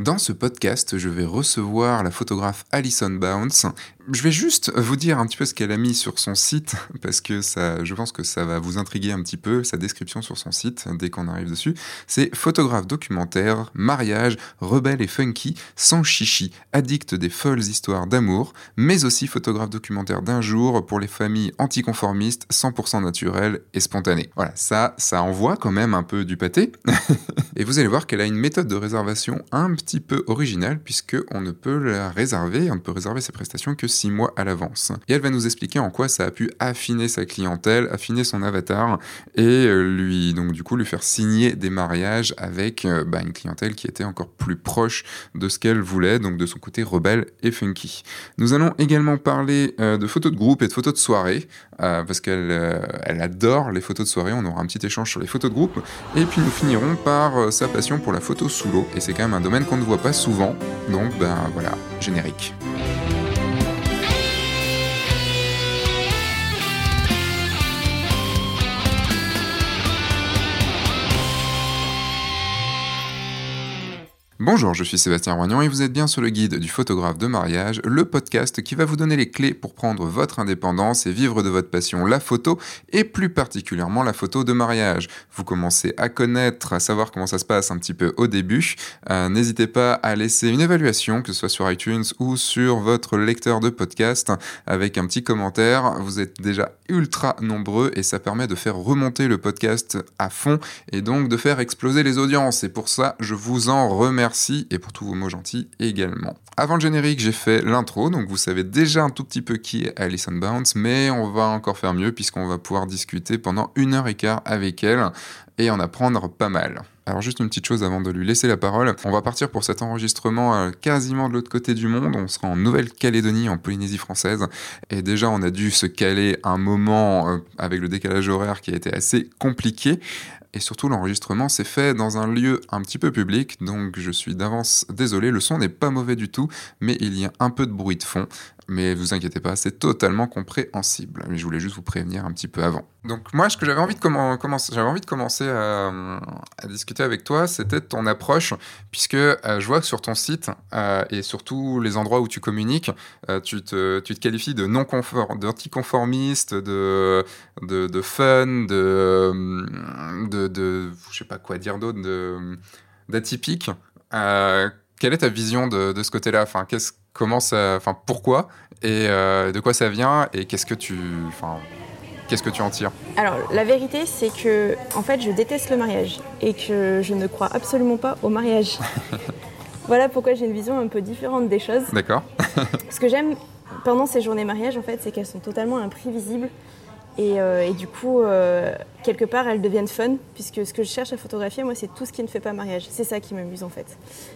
Dans ce podcast, je vais recevoir la photographe Alison Bounce. Je vais juste vous dire un petit peu ce qu'elle a mis sur son site, parce que ça, je pense que ça va vous intriguer un petit peu, sa description sur son site, dès qu'on arrive dessus. C'est photographe documentaire, mariage, rebelle et funky, sans chichi, addict des folles histoires d'amour, mais aussi photographe documentaire d'un jour pour les familles anticonformistes, 100% naturelles et spontanées. Voilà, ça, ça envoie quand même un peu du pâté. et vous allez voir qu'elle a une méthode de réservation un petit peu original puisque on ne peut la réserver, on ne peut réserver ses prestations que six mois à l'avance. Et elle va nous expliquer en quoi ça a pu affiner sa clientèle, affiner son avatar et euh, lui donc du coup lui faire signer des mariages avec euh, bah, une clientèle qui était encore plus proche de ce qu'elle voulait, donc de son côté rebelle et funky. Nous allons également parler euh, de photos de groupe et de photos de soirée parce qu'elle elle adore les photos de soirée. On aura un petit échange sur les photos de groupe et puis nous finirons par sa passion pour la photo sous l'eau et c'est quand même un domaine qu'on ne voit pas souvent. Donc ben voilà, générique. Bonjour, je suis Sébastien Roignan et vous êtes bien sur le guide du photographe de mariage, le podcast qui va vous donner les clés pour prendre votre indépendance et vivre de votre passion la photo et plus particulièrement la photo de mariage. Vous commencez à connaître, à savoir comment ça se passe un petit peu au début. Euh, n'hésitez pas à laisser une évaluation, que ce soit sur iTunes ou sur votre lecteur de podcast, avec un petit commentaire. Vous êtes déjà ultra nombreux et ça permet de faire remonter le podcast à fond et donc de faire exploser les audiences. Et pour ça, je vous en remercie merci et pour tous vos mots gentils également. Avant le générique, j'ai fait l'intro, donc vous savez déjà un tout petit peu qui est Alison Bounce, mais on va encore faire mieux puisqu'on va pouvoir discuter pendant une heure et quart avec elle et en apprendre pas mal. Alors juste une petite chose avant de lui laisser la parole, on va partir pour cet enregistrement euh, quasiment de l'autre côté du monde, on sera en Nouvelle-Calédonie, en Polynésie française, et déjà on a dû se caler un moment euh, avec le décalage horaire qui a été assez compliqué, et surtout l'enregistrement s'est fait dans un lieu un petit peu public, donc je suis d'avance désolé, le son n'est pas mauvais du tout, mais il y a un peu de bruit de fond mais vous inquiétez pas, c'est totalement compréhensible. Mais je voulais juste vous prévenir un petit peu avant. Donc moi, ce que j'avais envie de commencer, à, discuter avec toi, c'était ton approche, puisque euh, je vois que sur ton site euh, et sur tous les endroits où tu communiques, euh, tu, te, qualifies de non d'anticonformiste, de, de, de, fun, de, de, de, je sais pas quoi dire d'autre, d'atypique. quelle est ta vision de, de ce côté-là? Enfin, qu'est-ce comment ça, enfin pourquoi et euh, de quoi ça vient et qu'est-ce que tu, enfin qu'est-ce que tu en tires? Alors la vérité c'est que en fait je déteste le mariage et que je ne crois absolument pas au mariage. voilà pourquoi j'ai une vision un peu différente des choses. D'accord. Ce que j'aime pendant ces journées mariage en fait c'est qu'elles sont totalement imprévisibles euh, et, du coup, euh, quelque part, elles deviennent fun, puisque ce que je cherche à photographier, moi, c'est tout ce qui ne fait pas mariage. C'est ça qui m'amuse, en fait.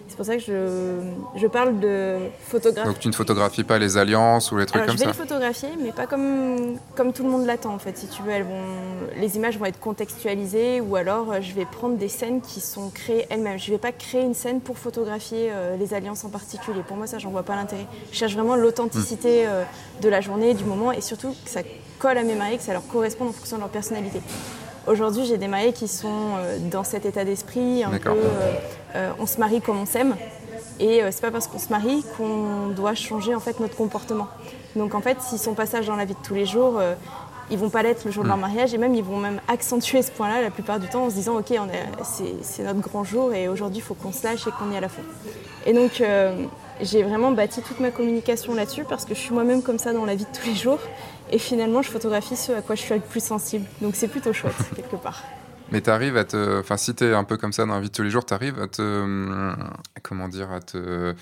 C'est pour ça que je, je, parle de photographie. Donc tu ne photographies pas les alliances ou les trucs comme ça Je vais les photographier, mais pas comme, comme tout le monde l'attend, en fait. Si tu veux, elles vont, les images vont être contextualisées, ou alors euh, je vais prendre des scènes qui sont créées elles-mêmes. Je ne vais pas créer une scène pour photographier les alliances en particulier. Pour moi, ça, j'en vois pas l'intérêt. Je cherche vraiment l'authenticité hmm. de la journée, du moment, et surtout que ça colle à mes mariés, que ça leur correspond en fonction de leur personnalité. Aujourd'hui, j'ai des mariés qui sont euh, dans cet état d'esprit, un peu euh, euh, on se marie comme on s'aime. Et c'est pas parce qu'on se marie qu'on doit changer en fait notre comportement. Donc en fait, s'ils sont passages dans la vie de tous les jours, ils vont pas l'être le jour de leur mm. mariage et même ils vont même accentuer ce point-là la plupart du temps en se disant ok c'est notre grand jour et aujourd'hui il faut qu'on se lâche et qu'on y a la fond. Et donc j'ai vraiment bâti toute ma communication là-dessus parce que je suis moi-même comme ça dans la vie de tous les jours et finalement, je photographie ce à quoi je suis le plus sensible. Donc c'est plutôt chouette, quelque part. Mais tu arrives à te. Enfin, si tu es un peu comme ça dans la vie de tous les jours, tu arrives à te. Hum, comment dire À te. Euh,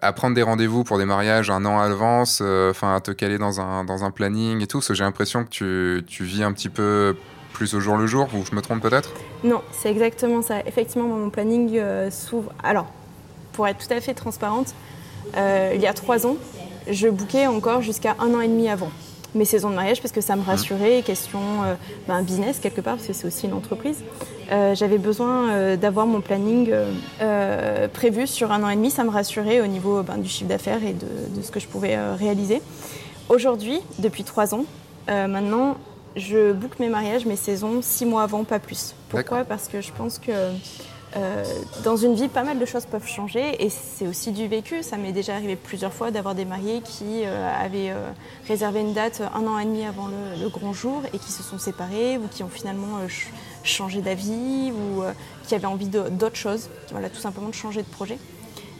à prendre des rendez-vous pour des mariages un an à l'avance, euh, enfin à te caler dans un, dans un planning et tout, parce que j'ai l'impression que tu, tu, vis un petit peu plus au jour le jour, ou je me trompe peut-être? Non, c'est exactement ça. Effectivement, mon planning euh, s'ouvre. Alors, pour être tout à fait transparente, il y a trois ans, je bouquais encore jusqu'à un an et demi avant mes saisons de mariage parce que ça me rassurait, question euh, ben, business quelque part, parce que c'est aussi une entreprise. Euh, j'avais besoin euh, d'avoir mon planning prévu sur un an et demi, ça me rassurait au niveau ben, du chiffre d'affaires et de, ce que je pouvais réaliser. Aujourd'hui, depuis trois ans, maintenant, je boucle mes mariages, mes saisons six mois avant, pas plus. Pourquoi? Parce que je pense que euh, dans une vie, pas mal de choses peuvent changer et c'est aussi du vécu. Ça m'est déjà arrivé plusieurs fois d'avoir des mariés qui euh, avaient euh, réservé une date un an et demi avant le, grand jour et qui se sont séparés ou qui ont finalement changé d'avis ou qui avaient envie d'autre chose, voilà, tout simplement de changer de projet.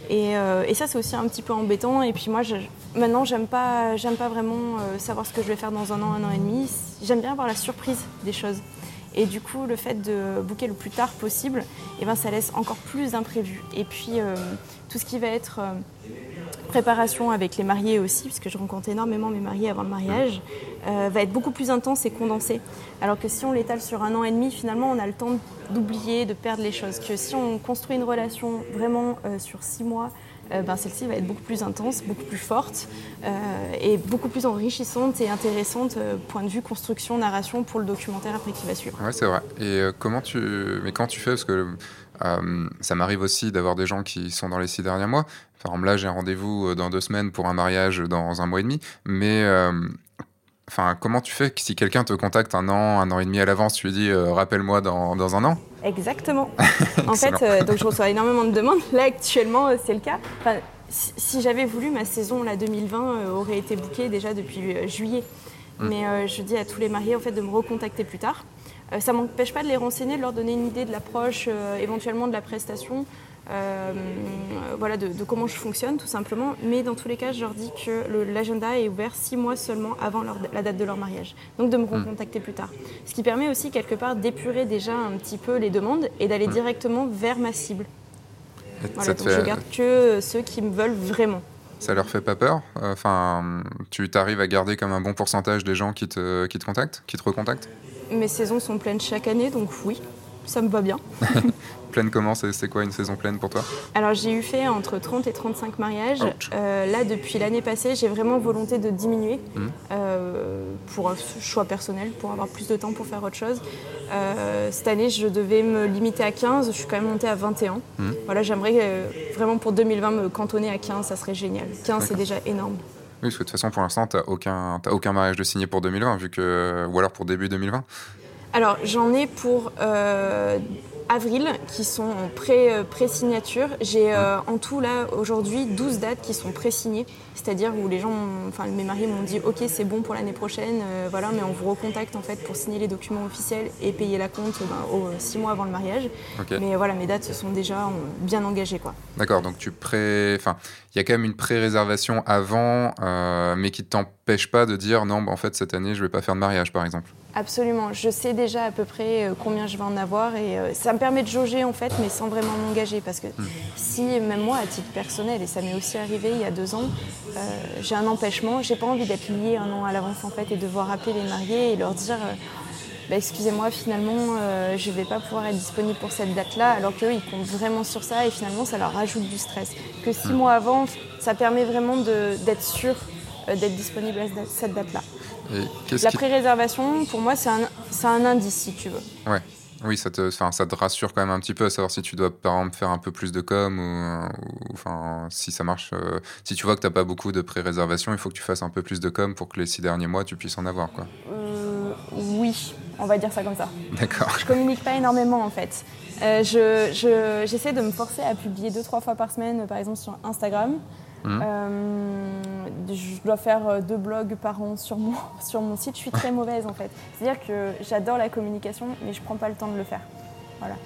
Et, ça, c'est aussi un petit peu embêtant. Et puis moi, maintenant, j'aime pas, pas vraiment savoir ce que je vais faire dans un an, un an et demi. J'aime bien avoir la surprise des choses. Et du coup, le fait de booker le plus tard possible, eh ben, ça laisse encore plus d'imprévus. Et puis, euh, tout ce qui va être euh, préparation avec les mariés aussi, puisque je rencontre énormément mes mariés avant le mariage, euh, va être beaucoup plus intense et condensé. Alors que si on l'étale sur un an et demi, finalement, on a le temps d'oublier, de perdre les choses. Que si on construit une relation vraiment sur six mois, euh, ben, celle-ci va être beaucoup plus intense, beaucoup plus forte euh, et beaucoup plus enrichissante et intéressante euh, point de vue construction, narration pour le documentaire après qui va suivre. Oui, c'est vrai. Et comment tu... Mais quand tu fais, parce que ça m'arrive aussi d'avoir des gens qui sont dans les six derniers mois. Par là, j'ai un rendez-vous dans deux semaines pour un mariage dans un mois et demi. Mais Enfin, comment tu fais si quelqu'un te contacte un an, un an et demi à l'avance, tu lui dis rappelle-moi dans, dans, un an? Exactement. en fait, euh, donc je reçois énormément de demandes. Là, actuellement, euh, c'est le cas. si, j'avais voulu, ma saison la 2020 euh, aurait été bookée déjà depuis juillet. Mm. Mais je dis à tous les mariés en fait de me recontacter plus tard. ça m'empêche pas de les renseigner, de leur donner une idée de l'approche, éventuellement de la prestation. Euh, voilà, de, comment je fonctionne tout simplement. Mais dans tous les cas, je leur dis que l'agenda est ouvert six mois seulement avant la date de leur mariage. Donc de me hmm. recontacter plus tard. Ce qui permet aussi quelque part d'épurer déjà un petit peu les demandes et d'aller hmm. directement vers ma cible. Voilà, donc je garde que ceux qui me veulent vraiment. Ça leur fait pas peur? Enfin, tu t'arrives à garder comme un bon pourcentage des gens qui te, qui te contactent, qui te recontactent? Mes saisons sont pleines chaque année, donc oui, ça me va bien. pleine comment C'est quoi une saison pleine pour toi? Alors j'ai eu fait entre 30 et 35 mariages. Euh, là, depuis l'année passée, j'ai vraiment volonté de diminuer mmh. euh, pour un choix personnel, pour avoir plus de temps pour faire autre chose. Euh, cette année, je devais me limiter à 15. Je suis quand même montée à 21. Mmh. Voilà, j'aimerais vraiment pour 2020 me cantonner à 15. Ça serait génial. 15, c'est déjà énorme. Oui, parce que de toute façon, pour l'instant, tu n'as aucun, aucun mariage de signé pour 2020, vu que, ou alors pour début 2020 alors j'en ai pour avril qui sont en euh, pré-signature. J'ai euh, en tout là aujourd'hui 12 dates qui sont pré-signées, c'est-à-dire où les gens, enfin mes mariés m'ont dit ok c'est bon pour l'année prochaine, euh, voilà, mais on vous recontacte en fait pour signer les documents officiels et payer la compte ben, 6 mois avant le mariage. Mais voilà, mes dates sont déjà bien engagées quoi. D'accord, donc tu pré, enfin il y a quand même une pré-réservation avant, mais qui ne t'empêche pas de dire non, bah, en fait cette année je vais pas faire de mariage par exemple. Absolument. Je sais déjà à peu près euh, combien je vais en avoir et euh, ça me permet de jauger en fait, mais sans vraiment m'engager. Parce que hmm. si, même moi, à titre personnel, et ça m'est aussi arrivé il y a deux ans, euh, j'ai un empêchement, j'ai pas envie d'être liée un an à l'avance en fait et devoir appeler les mariés et leur dire bah, excusez-moi, finalement, je ne vais pas pouvoir être disponible pour cette date-là, alors qu'eux, ils comptent vraiment sur ça et finalement, ça leur rajoute du stress. Que six hmm. mois avant, ça permet vraiment d'être sûr d'être disponible à cette date-là la pré-réservation, pour moi, c'est un, un, indice, si tu veux. Ouais. Oui, ça te, ça te rassure quand même un petit peu à savoir si tu dois, par exemple, faire un peu plus de com ou, enfin, si ça marche. Euh, si tu vois que tu n'as pas beaucoup de pré-réservation, il faut que tu fasses un peu plus de com pour que les six derniers mois, tu puisses en avoir. Quoi. Euh, oui, on va dire ça comme ça. D'accord. Je communique pas énormément en fait. Euh, je, j'essaie de me forcer à publier deux, trois fois par semaine, par exemple sur Instagram. Mmh. Euh, je dois faire euh, deux blogs par an sur mon, sur mon site. Je suis très mauvaise en fait. C'est-à-dire que j'adore la communication, mais je prends pas le temps de le faire. Voilà.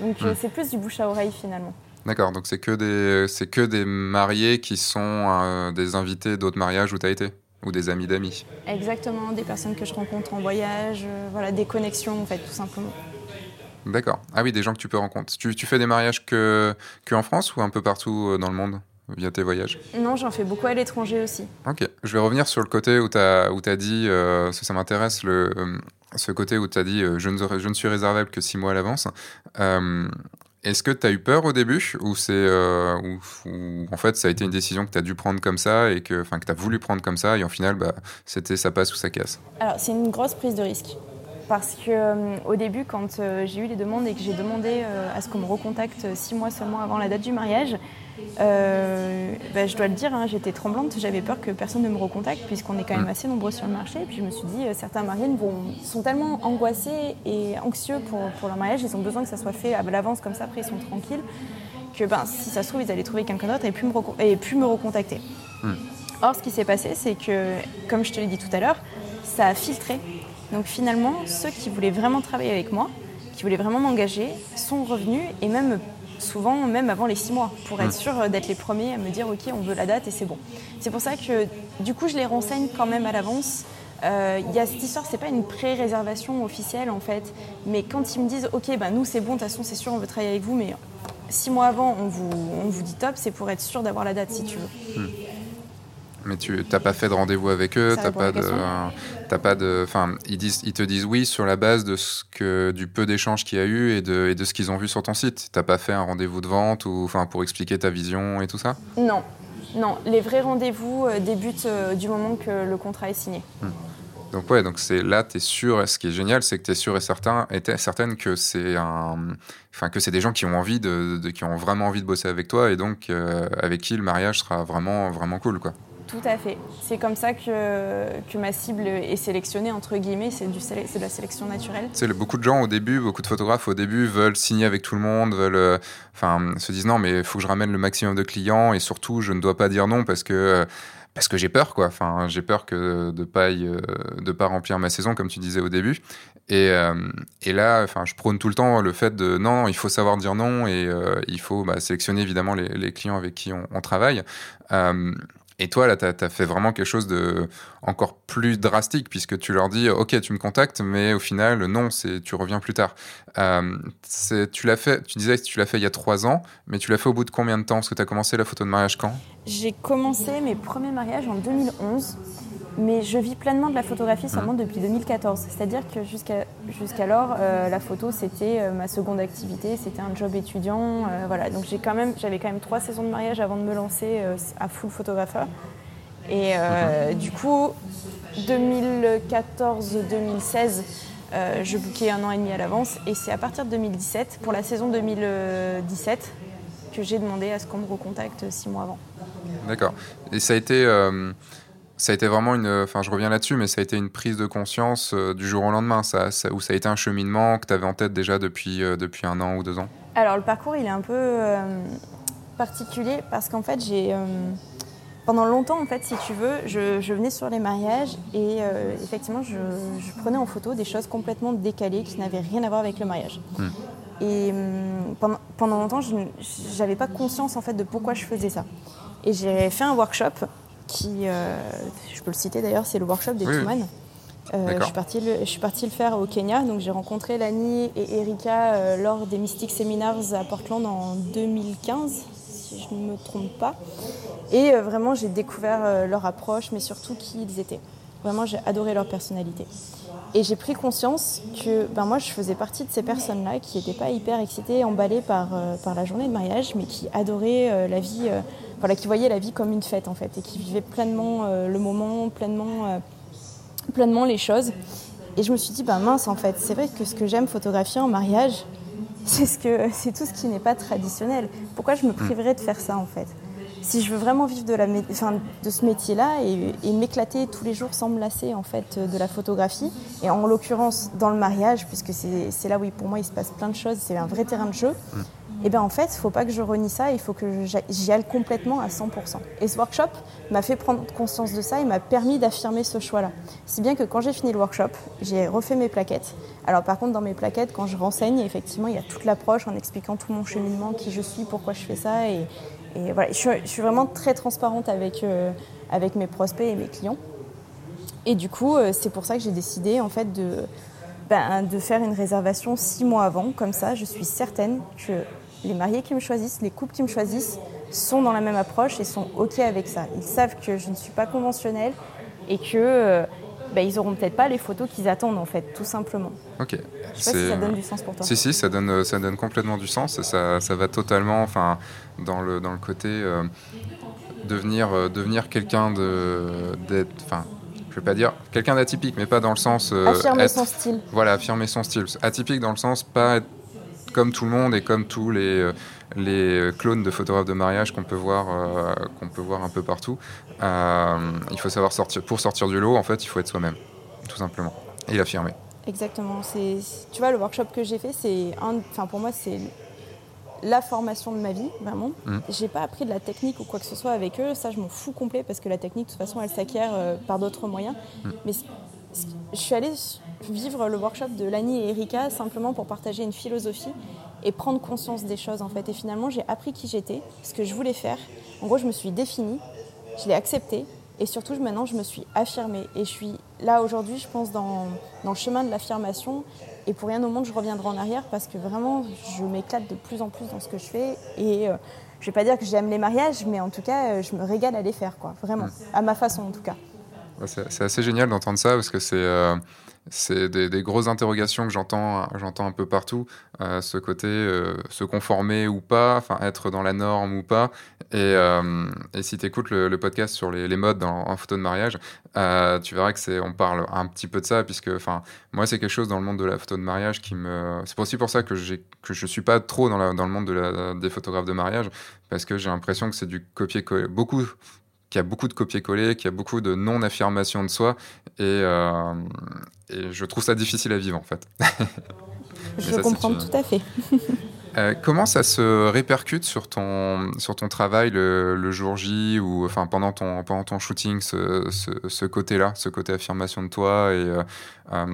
Donc euh, mmh. c'est plus du bouche à oreille finalement. D'accord, donc c'est que, des, c'est que des mariés qui sont des invités d'autres mariages où tu as été? Ou des amis d'amis? Exactement, des personnes que je rencontre en voyage, voilà, des connexions en fait, tout simplement. D'accord. Ah oui, des gens que tu peux rencontrer. Tu, tu fais des mariages que, que en France ou un peu partout dans le monde? Via tes voyages Non, j'en fais beaucoup à l'étranger aussi. Ok, je vais revenir sur le côté où tu as, as, dit, euh, ça m'intéresse, le, euh, ce côté où tu as dit euh, je, ne, je ne suis réservable que six mois à l'avance. Est-ce que tu as eu peur au début ou c'est ou, en fait ça a été une décision que tu as dû prendre comme ça et que enfin que tu as voulu prendre comme ça et en final bah, c'était ça passe ou ça casse? Alors c'est une grosse prise de risque. parce que euh, au début, quand euh, j'ai eu les demandes et que j'ai demandé à ce qu'on me recontacte six mois seulement avant la date du mariage, bah, je dois le dire, hein, j'étais tremblante, j'avais peur que personne ne me recontacte puisqu'on est quand même mm. assez nombreux sur le marché. Et puis je me suis dit, certains mariés sont tellement angoissés et anxieux pour, pour, leur mariage, ils ont besoin que ça soit fait à l'avance comme ça, après ils sont tranquilles, que ben, si ça se trouve, ils allaient trouver quelqu'un d'autre et et puis me recontacter. Mm. Or, ce qui s'est passé, c'est que, comme je te l'ai dit tout à l'heure, ça a filtré. Donc finalement, ceux qui voulaient vraiment travailler avec moi, qui voulaient vraiment m'engager, sont revenus et même souvent même avant les six mois pour être sûr d'être les premiers à me dire ok on veut la date et c'est bon. C'est pour ça que du coup je les renseigne quand même à l'avance. Euh, il y a cette histoire, c'est pas une pré-réservation officielle en fait, mais quand ils me disent ok bah nous c'est bon, de toute façon c'est sûr on veut travailler avec vous, mais six mois avant on vous, on vous dit top, c'est pour être sûr d'avoir la date si tu veux. Hmm. Mais tu n'as pas fait de rendez-vous avec eux, t'as pas, de, t'as pas de, enfin, ils disent, ils te disent oui sur la base de ce que du peu d'échanges qu'il y a eu et de, et de ce qu'ils ont vu sur ton site. T'as pas fait un rendez-vous de vente ou, enfin, pour expliquer ta vision et tout ça? Non, non. Les vrais rendez-vous euh, débutent euh, du moment que le contrat est signé. Hmm. Donc ouais, donc c'est là, tu es sûr. Ce qui est génial, c'est que tu es sûr et certain, et certaine que c'est un, enfin que c'est des gens qui ont envie de, qui ont vraiment envie de bosser avec toi et donc euh, avec qui le mariage sera vraiment vraiment cool quoi. Tout à fait. C'est comme ça que, que ma cible est sélectionnée, entre guillemets, c'est de la sélection naturelle. C'est beaucoup de gens au début, beaucoup de photographes au début veulent signer avec tout le monde, veulent, euh, enfin, se disent non, mais il faut que je ramène le maximum de clients et surtout, je ne dois pas dire non parce que euh, parce que j'ai peur quoi enfin j'ai peur que de pas euh, pas remplir ma saison comme tu disais au début et, et là je prône tout le temps le fait de non, il faut savoir dire non et il faut bah, sélectionner évidemment les, clients avec qui on travaille et toi, là, tu as, fait vraiment quelque chose de encore plus drastique, puisque tu leur dis, OK, tu me contactes, mais au final, non, c'est tu reviens plus tard. Euh, tu l'as fait, tu disais que tu l'as fait il y a trois ans, mais tu l'as fait au bout de combien de temps? Parce que tu as commencé la photo de mariage quand? J'ai commencé mes premiers mariages en 2011. Mais je vis pleinement de la photographie seulement depuis 2014. C'est-à-dire que jusqu'alors, euh, la photo, c'était euh, ma seconde activité, c'était un job étudiant. Euh, voilà. Donc j'ai quand même, j'avais quand même trois saisons de mariage avant de me lancer à full photographeur. Et du coup, 2014-2016, je bookais un an et demi à l'avance. Et c'est à partir de 2017, pour la saison 2017, que j'ai demandé à ce qu'on me recontacte six mois avant. D'accord. Et ça a été ça a été vraiment une. Enfin, je reviens là-dessus, mais ça a été une prise de conscience euh, du jour au lendemain, ça, ça, ou ça a été un cheminement que tu avais en tête déjà depuis, euh, depuis un an ou deux ans? Alors, le parcours, il est un peu euh, particulier parce qu'en fait, j'ai. Pendant longtemps, en fait, si tu veux, je, venais sur les mariages et effectivement, je, prenais en photo des choses complètement décalées qui n'avaient rien à voir avec le mariage. Hmm. Et hum, pendant, pendant longtemps, je n'avais pas conscience en fait de pourquoi je faisais ça. Et j'ai fait un workshop qui, euh, je peux le citer d'ailleurs, c'est le workshop des oui, euh, je, suis partie le, je suis partie le faire au Kenya, donc j'ai rencontré Lani et Erika euh, lors des Mystic Seminars à Portland en 2015, si je ne me trompe pas. Et vraiment, j'ai découvert leur approche, mais surtout qui ils étaient. Vraiment, j'ai adoré leur personnalité. Et j'ai pris conscience que ben moi, je faisais partie de ces personnes-là qui n'étaient pas hyper excitées, emballées par, par la journée de mariage, mais qui adoraient la vie voilà, qui voyaient la vie comme une fête en fait et qui vivaient pleinement euh, le moment, pleinement, euh, pleinement les choses. Et je me suis dit, bah mince en fait, c'est vrai que ce que j'aime photographier en mariage, c'est ce que, c'est tout ce qui n'est pas traditionnel. Pourquoi je me priverais de faire ça en fait? Si je veux vraiment vivre de, la, enfin, de ce métier-là et, et m'éclater tous les jours sans me lasser en fait de la photographie, et en l'occurrence dans le mariage, puisque c'est, là où pour moi il se passe plein de choses, c'est un vrai terrain de jeu et eh bien en fait, il ne faut pas que je renie ça, il faut que j'y aille complètement à 100%. Et ce workshop m'a fait prendre conscience de ça et m'a permis d'affirmer ce choix-là. Si bien que quand j'ai fini le workshop, j'ai refait mes plaquettes. Alors par contre, dans mes plaquettes, quand je renseigne, effectivement, il y a toute l'approche en expliquant tout mon cheminement, qui je suis, pourquoi je fais ça. Et, voilà, je suis, vraiment très transparente avec, euh, avec mes prospects et mes clients. Et du coup, euh, c'est pour ça que j'ai décidé en fait de, ben, de faire une réservation six mois avant. Comme ça, je suis certaine que les mariés qui me choisissent, les couples qui me choisissent sont dans la même approche et sont OK avec ça. Ils savent que je ne suis pas conventionnelle et que euh, bah, ils n'auront peut-être pas les photos qu'ils attendent en fait, tout simplement. Ok. Je sais pas si ça donne du sens pour toi. Si si, ça donne ça donne complètement du sens. Ça, ça va totalement, enfin, dans le dans le côté euh, devenir euh, devenir quelqu'un de d'être, enfin je vais pas dire quelqu'un d'atypique, mais pas dans le sens. Euh, affirmer son style. Voilà, affirmer son style. Atypique dans le sens pas être comme tout le monde et comme tous les, euh, les clones de photographes de mariage qu'on peut voir, euh, qu'on peut voir un peu partout. il faut savoir sortir. Pour sortir du lot, en fait, il faut être soi-même, tout simplement, et l'affirmer. Exactement. C'est, tu vois, le workshop que j'ai fait, c'est un, enfin pour moi, c'est la formation de ma vie, vraiment. Je mm. J'ai pas appris de la technique ou quoi que ce soit avec eux, ça je m'en fous complet parce que la technique, de toute façon, elle s'acquiert euh, par d'autres moyens. Mm. Mais je suis allée vivre le workshop de Lani et Erika simplement pour partager une philosophie et prendre conscience des choses en fait. Et finalement, j'ai appris qui j'étais, ce que je voulais faire. En gros, je me suis définie, je l'ai accepté et surtout, maintenant, je me suis affirmée. Et je suis là aujourd'hui, je pense, dans, dans le chemin de l'affirmation. Et pour rien au monde, je reviendrai en arrière parce que vraiment, je m'éclate de plus en plus dans ce que je fais. Et euh, je vais pas dire que j'aime les mariages, mais en tout cas, euh, je me régale à les faire, quoi. Vraiment, à ma façon en tout cas. C'est assez génial d'entendre ça parce que c'est euh, des, grosses interrogations que j'entends un peu partout euh, ce côté euh, se conformer ou pas être dans la norme ou pas. Et, si tu écoutes le, podcast sur les, modes en, photo de mariage tu verras que c'est on parle un petit peu de ça puisque moi c'est quelque chose dans le monde de la photo de mariage qui me c'est aussi pour ça que j'ai que je suis pas trop dans, dans le monde des photographes de mariage parce que j'ai l'impression que c'est du copier-coller beaucoup qu'il y a beaucoup de copier-coller, qu'il y a beaucoup de non-affirmation de soi. Euh, et, je trouve ça difficile à vivre, en fait. je comprends tout à fait. Euh, comment ça se répercute sur ton, sur ton travail le, jour J ou enfin, pendant, ton, pendant ton shooting, ce, côté-là, ce côté affirmation de toi et, euh, euh,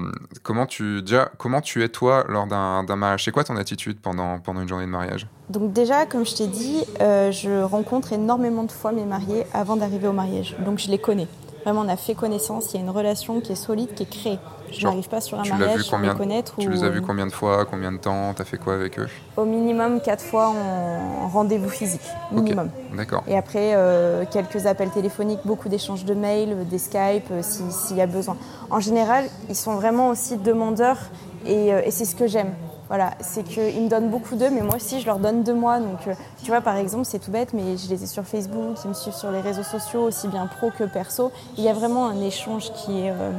comment, tu, déjà, comment tu es toi lors d'un mariage? C'est quoi ton attitude pendant, pendant une journée de mariage? Donc déjà, comme je t'ai dit, je rencontre énormément de fois mes mariés avant d'arriver au mariage. Donc je les connais. Vraiment, on a fait connaissance, il y a une relation qui est solide, qui est créée. Je n'arrive pas sur un mariage les connaître. Tu les as vus combien de fois, combien de temps Tu as fait quoi avec eux? Au minimum quatre fois en rendez-vous physique. Minimum. D'accord. Et après, euh, quelques appels téléphoniques, beaucoup d'échanges de mails, des Skype, euh, s'il y a besoin. En général, ils sont vraiment aussi demandeurs et, euh, et c'est ce que j'aime. Voilà, c'est qu'ils me donnent beaucoup d'eux, mais moi aussi je leur donne de moi. Donc, tu vois, par exemple, c'est tout bête, mais je les ai sur Facebook, ils me suivent sur les réseaux sociaux, aussi bien pro que perso. Il y a vraiment un échange qui est euh,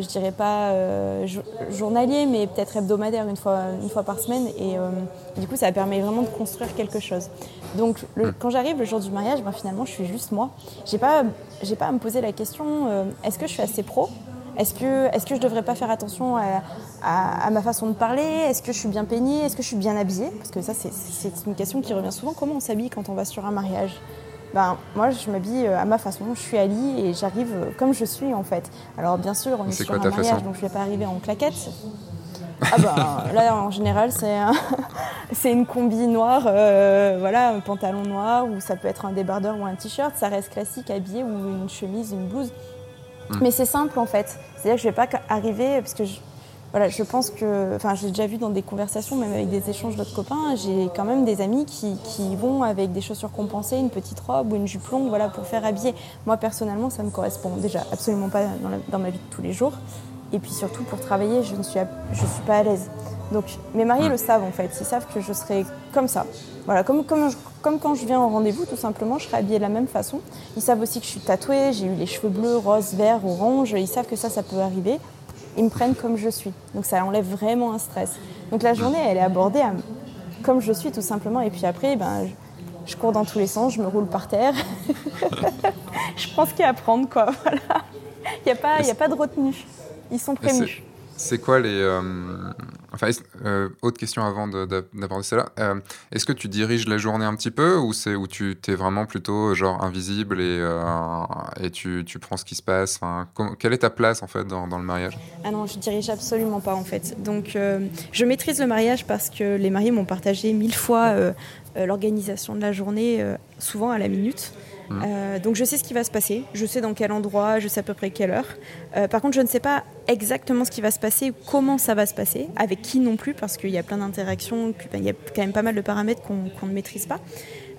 je dirais pas euh, journalier, mais peut-être hebdomadaire une fois, une fois par semaine. Et euh, du coup, ça permet vraiment de construire quelque chose. Donc, hmm. quand j'arrive le jour du mariage, ben, finalement, je suis juste moi. J'ai pas, j'ai pas à me poser la question est-ce que je suis assez pro? Est-ce que, est que je devrais pas faire attention à, ma façon de parler? Est-ce que je suis bien peignée? Est-ce que je suis bien habillée? Parce que ça, c'est une question qui revient souvent. Comment on s'habille quand on va sur un mariage? Ben, moi, je m'habille euh, à ma façon. Je suis Ali et j'arrive euh, comme je suis, en fait. Alors, bien sûr, on est, sur un mariage, donc je ne vais pas arriver en claquettes. Ah ben, là, en général, c'est c'est une combi noire, euh, voilà, un pantalon noir, ou ça peut être un débardeur ou un t-shirt. Ça reste classique, habillé, ou une chemise, une blouse. Hmm. Mais c'est simple, en fait. C'est-à-dire que je ne vais pas arriver, parce que je, voilà, je pense que, enfin, j'ai déjà vu dans des conversations, même avec des échanges d'autres copains, j'ai quand même des amis qui, qui, vont avec des chaussures compensées, une petite robe ou une jupe longue, voilà, pour faire habiller. Moi, personnellement, ça me correspond déjà absolument pas dans, dans, ma vie de tous les jours. Et puis surtout, pour travailler, je ne suis, je suis pas à l'aise. Donc, mes mariés le savent en fait. Ils savent que je serai comme ça. Voilà, comme, comme, comme quand je viens au rendez-vous, tout simplement, je serai habillée de la même façon. Ils savent aussi que je suis tatouée, j'ai eu les cheveux bleus, roses, verts, orange. Ils savent que ça, ça peut arriver ils me prennent comme je suis. Donc ça enlève vraiment un stress. Donc la journée, elle est abordée comme je suis tout simplement. Et puis après, ben, je, cours dans tous les sens, je me roule par terre. je prends ce qu'il y a à prendre, quoi. Voilà. Il n'y a, pas, a pas de retenue. Ils sont prévenus. C'est quoi les. Euh, enfin, euh, autre question avant d'aborder cela. Euh, est-ce que tu diriges la journée un petit peu ou c'est où tu es vraiment plutôt genre invisible et, et tu, tu, prends ce qui se passe? Quelle est ta place en fait dans, dans, le mariage? Ah non, je dirige absolument pas en fait. Donc, je maîtrise le mariage parce que les mariés m'ont partagé mille fois l'organisation de la journée, souvent à la minute. Mmh. Euh, donc je sais ce qui va se passer, je sais dans quel endroit, je sais à peu près quelle heure. Euh, par contre, je ne sais pas exactement ce qui va se passer, comment ça va se passer, avec qui non plus, parce qu'il y a plein d'interactions, il y a quand même pas mal de paramètres qu'on ne maîtrise pas.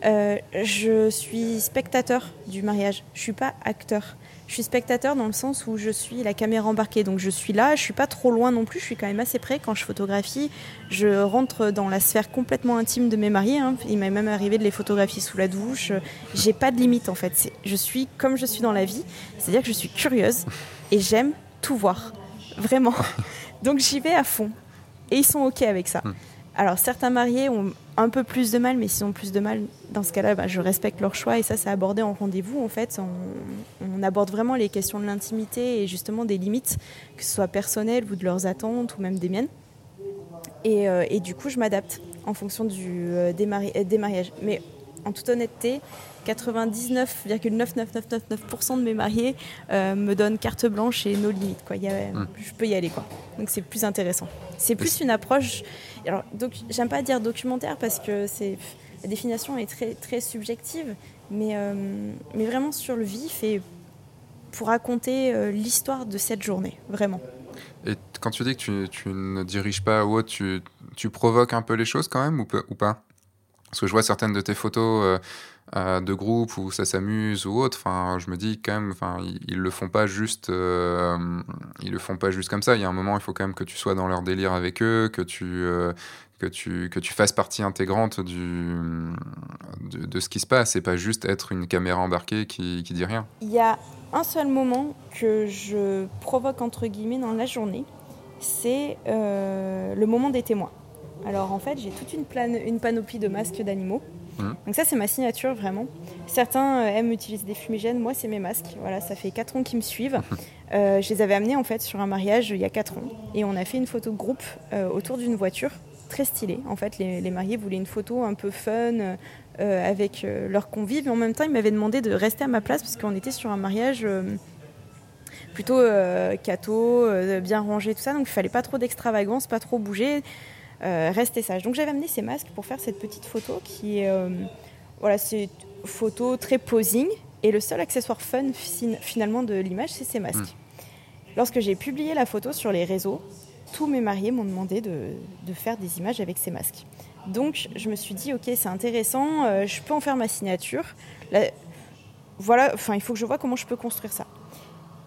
Euh, je suis spectateur du mariage, je suis pas acteur. Je suis spectateur dans le sens où je suis la caméra embarquée. Donc je suis là, je suis pas trop loin non plus, je suis quand même assez près quand je photographie. Je rentre dans la sphère complètement intime de mes mariés. Hein. Il m'est même arrivé de les photographier sous la douche. J'ai pas de limite en fait. Je suis comme je suis dans la vie, c'est-à-dire que je suis curieuse et j'aime tout voir. Vraiment. Donc j'y vais à fond. Et ils sont OK avec ça. Alors certains mariés ont un peu plus de mal, mais s'ils ont plus de mal, dans ce cas-là, bah, je respecte leur choix et ça, c'est abordé en rendez-vous. En fait, on, aborde vraiment les questions de l'intimité et justement des limites, que ce soit personnelles ou de leurs attentes ou même des miennes. Et, euh, du coup, je m'adapte en fonction du, euh, des, des mariages. Mais en toute honnêteté, 99,99999% de mes mariés euh, me donnent carte blanche et nos limites. Quoi. Hmm. Je peux y aller. Quoi. Donc c'est plus intéressant. C'est plus une approche. Alors, j'aime pas dire documentaire parce que c'est la définition est très, très subjective, mais, euh, mais vraiment sur le vif et pour raconter euh, l'histoire de cette journée, vraiment. Et quand tu dis que tu, tu ne diriges pas ou autre, tu, tu, provoques un peu les choses quand même ou, ou pas? Parce que je vois certaines de tes photos euh, de groupe où ça s'amuse ou autre. Enfin, je me dis quand même, enfin, ils, le font pas juste, euh, ils le font pas juste comme ça. Il y a un moment, il faut quand même que tu sois dans leur délire avec eux, que tu euh, que tu que tu fasses partie intégrante du de, ce qui se passe et pas juste être une caméra embarquée qui qui dit rien. Il y a un seul moment que je provoque entre guillemets dans la journée, c'est le moment des témoins. Alors en fait, j'ai toute une, une panoplie de masques d'animaux. Mmh. Donc ça, c'est ma signature vraiment. Certains euh, aiment utiliser des fumigènes, moi, c'est mes masques. Voilà, ça fait 4 ans qu'ils me suivent. Euh, je les avais amenés en fait sur un mariage il y a 4 ans et on a fait une photo de groupe euh, autour d'une voiture très stylée. En fait, les, mariés voulaient une photo un peu fun avec leurs convives et en même temps, ils m'avaient demandé de rester à ma place parce qu'on était sur un mariage plutôt catho, bien rangé, tout ça. Donc il fallait pas trop d'extravagance, pas trop bouger. Euh, restez sage. Donc j'avais amené ces masques pour faire cette petite photo qui est, euh, voilà, c'est une photo très posing et le seul accessoire fun finalement de l'image, c'est ces masques. Hmm. Lorsque j'ai publié la photo sur les réseaux, tous mes mariés m'ont demandé de, faire des images avec ces masques. Donc je me suis dit, ok, c'est intéressant, euh, je peux en faire ma signature. voilà, enfin, il faut que je vois comment je peux construire ça.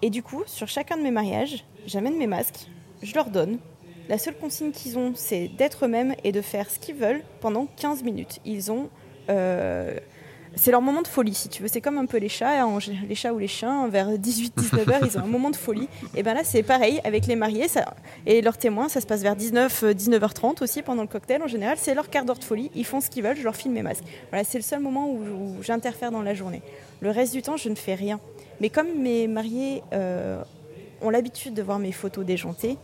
Et du coup, sur chacun de mes mariages, j'amène mes masques, je leur donne, la seule consigne qu'ils ont, c'est d'être eux-mêmes et de faire ce qu'ils veulent pendant 15 minutes. Ils ont. Euh, c'est leur moment de folie, si tu veux. C'est comme un peu les chats, les chats ou les chiens, vers 18-19 heures, ils ont un moment de folie. Et bien là, c'est pareil avec les mariés et leurs témoins, ça se passe vers 19, 19h30 aussi pendant le cocktail. En général, c'est leur quart d'heure de folie. Ils font ce qu'ils veulent, je leur filme mes masques. Voilà, c'est le seul moment où, j'interfère dans la journée. Le reste du temps, je ne fais rien. Mais comme mes mariés euh, ont l'habitude de voir mes photos déjantées,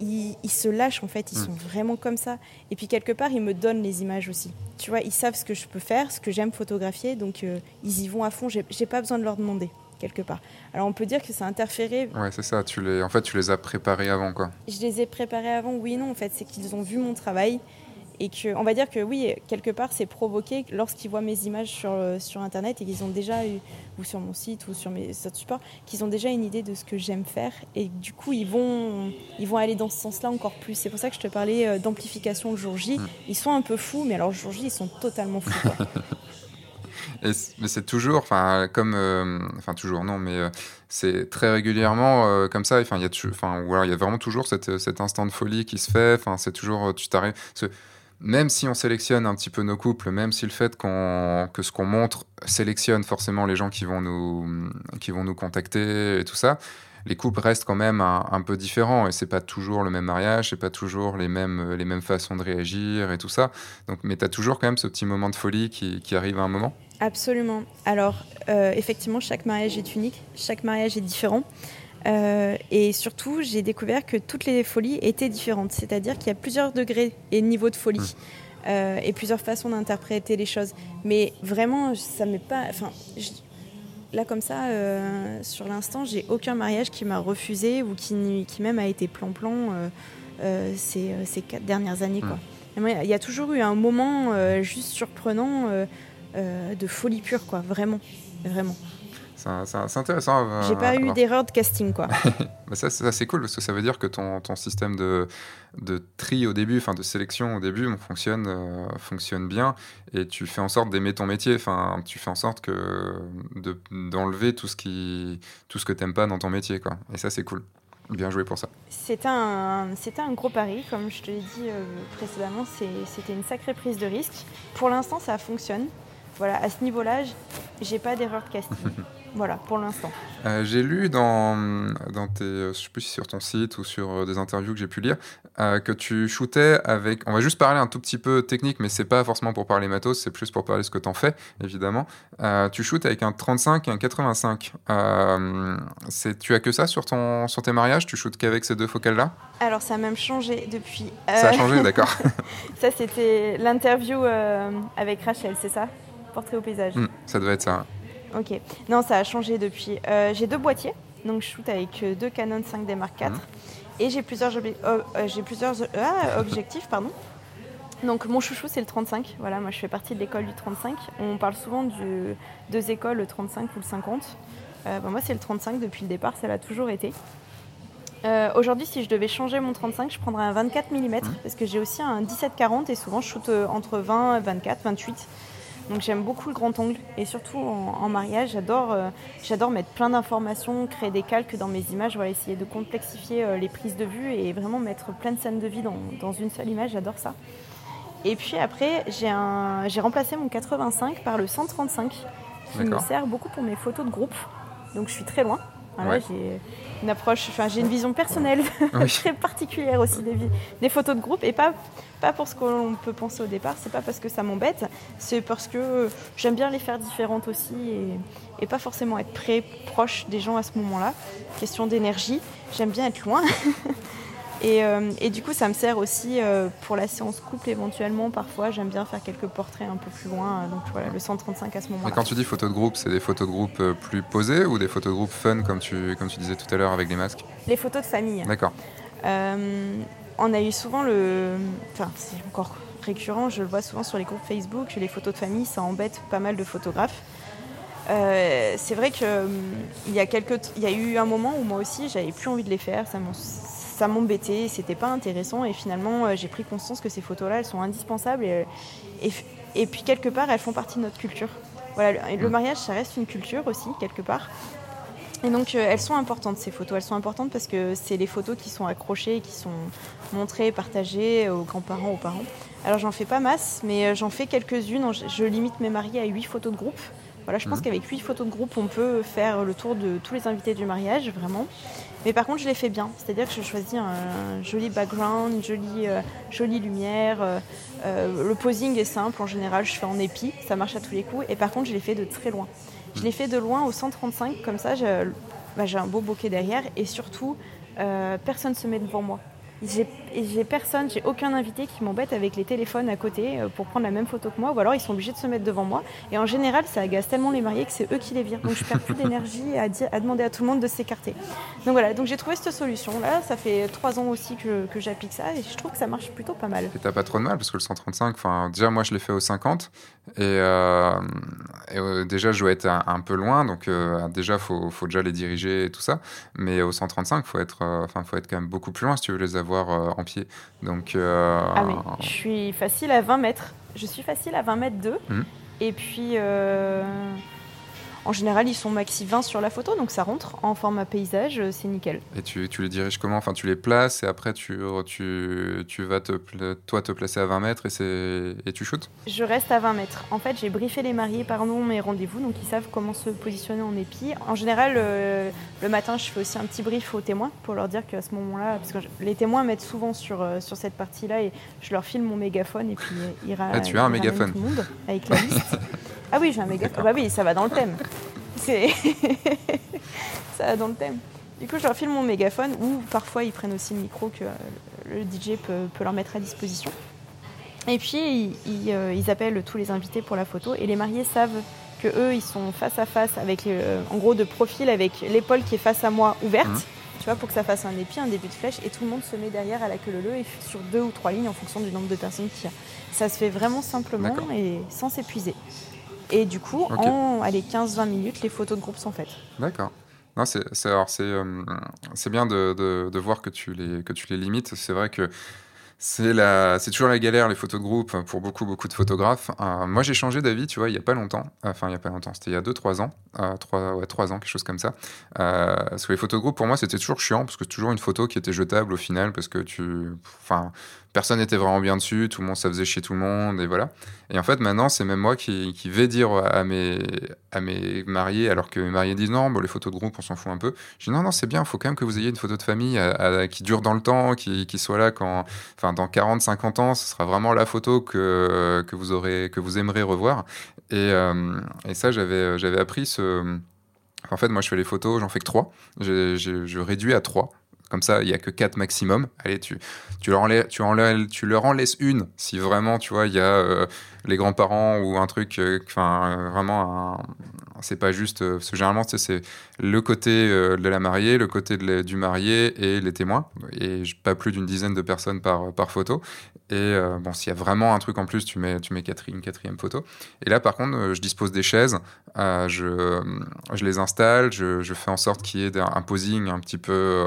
ils, se lâchent en fait, ils mm. sont vraiment comme ça. Et puis quelque part, ils me donnent les images aussi. Tu vois, ils savent ce que je peux faire, ce que j'aime photographier, donc euh, ils y vont à fond. J'ai pas besoin de leur demander quelque part. Alors on peut dire que ça a interféré. Ouais, c'est ça. Tu les, en fait, tu les as préparés avant, quoi. Je les ai préparés avant, oui, non. En fait, c'est qu'ils ont vu mon travail et que, on va dire que oui, quelque part, c'est provoqué lorsqu'ils voient mes images sur, euh, sur Internet et qu'ils ont déjà eu, ou sur mon site ou sur mes autres supports, qu'ils ont déjà une idée de ce que j'aime faire et du coup, ils vont, ils vont aller dans ce sens-là encore plus. C'est pour ça que je te parlais euh, d'amplification le jour J. Mm. Ils sont un peu fous, mais alors le jour J, ils sont totalement fous. mais c'est toujours, enfin, comme, euh, enfin, toujours, non, mais c'est très régulièrement comme ça. Enfin, il y a, enfin, il y a vraiment toujours cet, cet instant de folie qui se fait. Enfin, c'est toujours, tu t'arrives même si on sélectionne un petit peu nos couples, même si le fait que ce qu'on montre sélectionne forcément les gens qui vont nous, qui vont nous contacter et tout ça, les couples restent quand même un, peu différents et c'est pas toujours le même mariage, c'est pas toujours les mêmes, les mêmes façons de réagir et tout ça. Donc, mais tu as toujours quand même ce petit moment de folie qui, qui arrive à un moment? Absolument. Alors, euh, effectivement, chaque mariage est unique, chaque mariage est différent. Euh, et surtout, j'ai découvert que toutes les folies étaient différentes. C'est-à-dire qu'il y a plusieurs degrés et niveaux de folie. Mmh. Euh, et plusieurs façons d'interpréter les choses. Mais vraiment, ça m'est pas. Enfin, là, comme ça, euh, sur l'instant, j'ai aucun mariage qui m'a refusé ou qui, qui, même a été plan-plan ces, ces, quatre dernières années. Quoi. Mmh. Il y a toujours eu un moment juste surprenant de folie pure, quoi. Vraiment. Vraiment. C'est intéressant. Euh, J'ai pas eu d'erreur de casting, quoi. ça, ça c'est cool parce que ça veut dire que ton, ton système de, de tri au début, enfin de sélection au début, fonctionne, euh, fonctionne bien et tu fais en sorte d'aimer ton métier. Enfin, tu fais en sorte que d'enlever tout ce qui, tout ce que t'aimes pas dans ton métier, quoi. Et ça, c'est cool. Bien joué pour ça. C'était un, un gros pari, comme je te l'ai dit euh, précédemment, c'était une sacrée prise de risque. Pour l'instant, ça fonctionne. Voilà, à ce niveau-là, j'ai pas d'erreur de casting. voilà, pour l'instant. Euh, j'ai lu dans, dans tes, euh, je sais plus si sur ton site ou sur euh, des interviews que j'ai pu lire, que tu shootais avec. On va juste parler un tout petit peu technique, mais c'est pas forcément pour parler matos, c'est plus pour parler ce que tu en fais, évidemment. tu shootes avec un 35 et un 85. c'est, tu as que ça sur, ton, sur tes mariages? Tu shootes qu'avec ces deux focales-là? Alors, ça a même changé depuis. Ça a changé, d'accord. ça, c'était l'interview avec Rachel, c'est ça? Portrait au paysage. Hmm, ça doit être ça. Ok. Non, ça a changé depuis. Euh, j'ai deux boîtiers, donc je shoot avec euh, deux Canon 5D Mark IV. Hmm. Et j'ai plusieurs, euh, j'ai plusieurs ah, objectifs, pardon. Donc mon chouchou c'est le 35. Voilà, moi je fais partie de l'école du 35. On parle souvent de deux écoles, le 35 ou le 50. Bah, moi c'est le 35 depuis le départ, ça l'a toujours été. Aujourd'hui, si je devais changer mon 35, je prendrais un 24 mm parce que j'ai aussi un 17-40 et souvent je shoot entre 20, 24, 28. Donc j'aime beaucoup le grand angle et surtout en, mariage, j'adore, euh, j'adore mettre plein d'informations, créer des calques dans mes images, voilà, essayer de complexifier euh, les prises de vue et vraiment mettre plein de scènes de vie dans, dans une seule image, j'adore ça. Et puis après, j'ai, un, j'ai remplacé mon 85 par le 135 qui me sert beaucoup pour mes photos de groupe. Donc je suis très loin. J'ai une approche, enfin, j'ai une vision personnelle très particulière aussi des, des, photos de groupe et pas, pas pour ce qu'on peut penser au départ, c'est pas parce que ça m'embête, c'est parce que j'aime bien les faire différentes aussi et, et, pas forcément être près, proche des gens à ce moment-là. Question d'énergie, j'aime bien être loin. Euh, et, du coup, ça me sert aussi euh, pour la séance couple éventuellement. Parfois, j'aime bien faire quelques portraits un peu plus loin. Donc voilà, le 135 à ce moment-là. Et quand tu dis photos de groupe, c'est des photos de groupe euh, plus posées ou des photos de groupe fun, comme tu, comme tu disais tout à l'heure avec les masques? Les photos de famille. D'accord. on a eu souvent le. Enfin, c'est encore récurrent, je le vois souvent sur les groupes Facebook, les photos de famille, ça embête pas mal de photographes. c'est vrai qu'il il y, a quelques, il y a eu un moment où moi aussi j'avais plus envie de les faire, ça ça m'embêtait, c'était pas intéressant et finalement euh, j'ai pris conscience que ces photos-là elles sont indispensables et, et, puis quelque part elles font partie de notre culture. Voilà, le, mariage ça reste une culture aussi quelque part. Et donc euh, elles sont importantes ces photos, elles sont importantes parce que c'est les photos qui sont accrochées, qui sont montrées, partagées aux grands-parents, aux parents. Alors j'en fais pas masse, mais euh, j'en fais quelques-unes. Je limite mes mariés à 8 photos de groupe. Voilà, je pense mmh. qu'avec 8 photos de groupe, on peut faire le tour de tous les invités du mariage, vraiment. Mais par contre, je les fais bien. C'est-à-dire que je choisis un joli background, une jolie, euh, jolie lumière. Euh, euh, le posing est simple en général, je fais en épi, ça marche à tous les coups. Et par contre, je les fais de très loin. Je les fais de loin au 135, comme ça, bah, j'ai un beau bokeh derrière. Et surtout, personne ne se met devant moi. J'ai personne, j'ai aucun invité qui m'embête avec les téléphones à côté euh, pour prendre la même photo que moi, ou alors ils sont obligés de se mettre devant moi. Et en général, ça agace tellement les mariés que c'est eux qui les virent. Donc je perds plus d'énergie à, demander à tout le monde de s'écarter. Donc voilà, donc j'ai trouvé cette solution. Là, ça fait trois ans aussi que, que j'applique ça et je trouve que ça marche plutôt pas mal. Et t'as pas trop de mal parce que le 135, enfin déjà moi je l'ai fait au 50 et, euh, euh, déjà je dois être un, peu loin, donc déjà faut, faut déjà les diriger et tout ça. Mais au 135, faut être, enfin faut être quand même beaucoup plus loin si tu veux les avoir euh, en pied. Donc, euh, ah oui, je suis facile à 20 mètres. Je suis facile à 20 mètres 2. Mmh. Et puis, euh, en général, ils sont maxi 20 sur la photo, donc ça rentre en format paysage, euh, c'est nickel. Et tu, tu, les diriges comment? Enfin, tu les places et après tu, tu, tu vas te, toi te placer à 20 mètres et, et tu shootes Je reste à 20 mètres. En fait, j'ai briefé les mariés par nom mes rendez-vous, donc ils savent comment se positionner en épi. En général, euh, le matin, je fais aussi un petit brief aux témoins pour leur dire qu'à ce moment-là, parce que les témoins mettent souvent sur, euh, sur cette partie-là et je leur filme mon mégaphone et puis ils, ah, tu as un mégaphone. tout le monde avec la liste. Ah oui, j'ai un méga. Bah oui, ça va dans le thème. C'est ça va dans le thème. Du coup, je leur filme mon mégaphone ou parfois ils prennent aussi le micro que euh, le DJ peut, leur mettre à disposition. Et puis euh, ils, appellent tous les invités pour la photo et les mariés savent que eux ils sont face à face avec euh, en gros de profil avec l'épaule qui est face à moi ouverte. Mmh. Tu vois, pour que ça fasse un épi, un début de flèche, et tout le monde se met derrière à la queue leu et sur deux ou trois lignes en fonction du nombre de personnes qu'il y a. Ça se fait vraiment simplement et sans s'épuiser. Et du coup, en 15-20 minutes, les photos de groupe sont faites. D'accord. Non, c'est c'est bien de, de, de, voir que tu les que tu les limites. C'est vrai que c'est la, c'est toujours la galère les photos de groupe pour beaucoup beaucoup de photographes. Euh, moi j'ai changé d'avis, tu vois, il y a pas longtemps. Enfin il y a pas longtemps, c'était il y a 2-3 ans, euh, 3 ouais 3 ans quelque chose comme ça. Euh, parce que les photos de groupe pour moi c'était toujours chiant parce que c'est toujours une photo qui était jetable au final parce que tu, enfin personne n'était vraiment bien dessus, tout le monde ça faisait chier tout le monde et voilà. Et en fait maintenant c'est même moi qui, vais dire à mes à mes mariés alors que mes mariés disent non bon les photos de groupe on s'en fout un peu. Je dis non non c'est bien, il faut quand même que vous ayez une photo de famille qui dure dans le temps, qui, soit là quand enfin dans 40 50 ans ce sera vraiment la photo que, que vous aurez que vous aimerez revoir. Et, euh, ça j'avais j'avais appris ce en fait, moi, je fais les photos, j'en fais que 3. Je, réduis à 3 comme ça, il n'y a que 4 maximum. Allez, tu, tu, leur en tu, en, tu leur en laisses une si vraiment, tu vois, il y a euh, les grands-parents ou un truc, euh, enfin, euh, vraiment, c'est pas juste. parce que généralement, c'est le côté de la mariée, le côté du marié et les témoins. Et pas plus d'une dizaine de personnes par, par photo. Et bon, s'il y a vraiment un truc en plus, tu mets, tu mets une quatrième photo. Et là, par contre, je dispose des chaises, je, je les installe, je, je fais en sorte qu'il y ait un posing un petit peu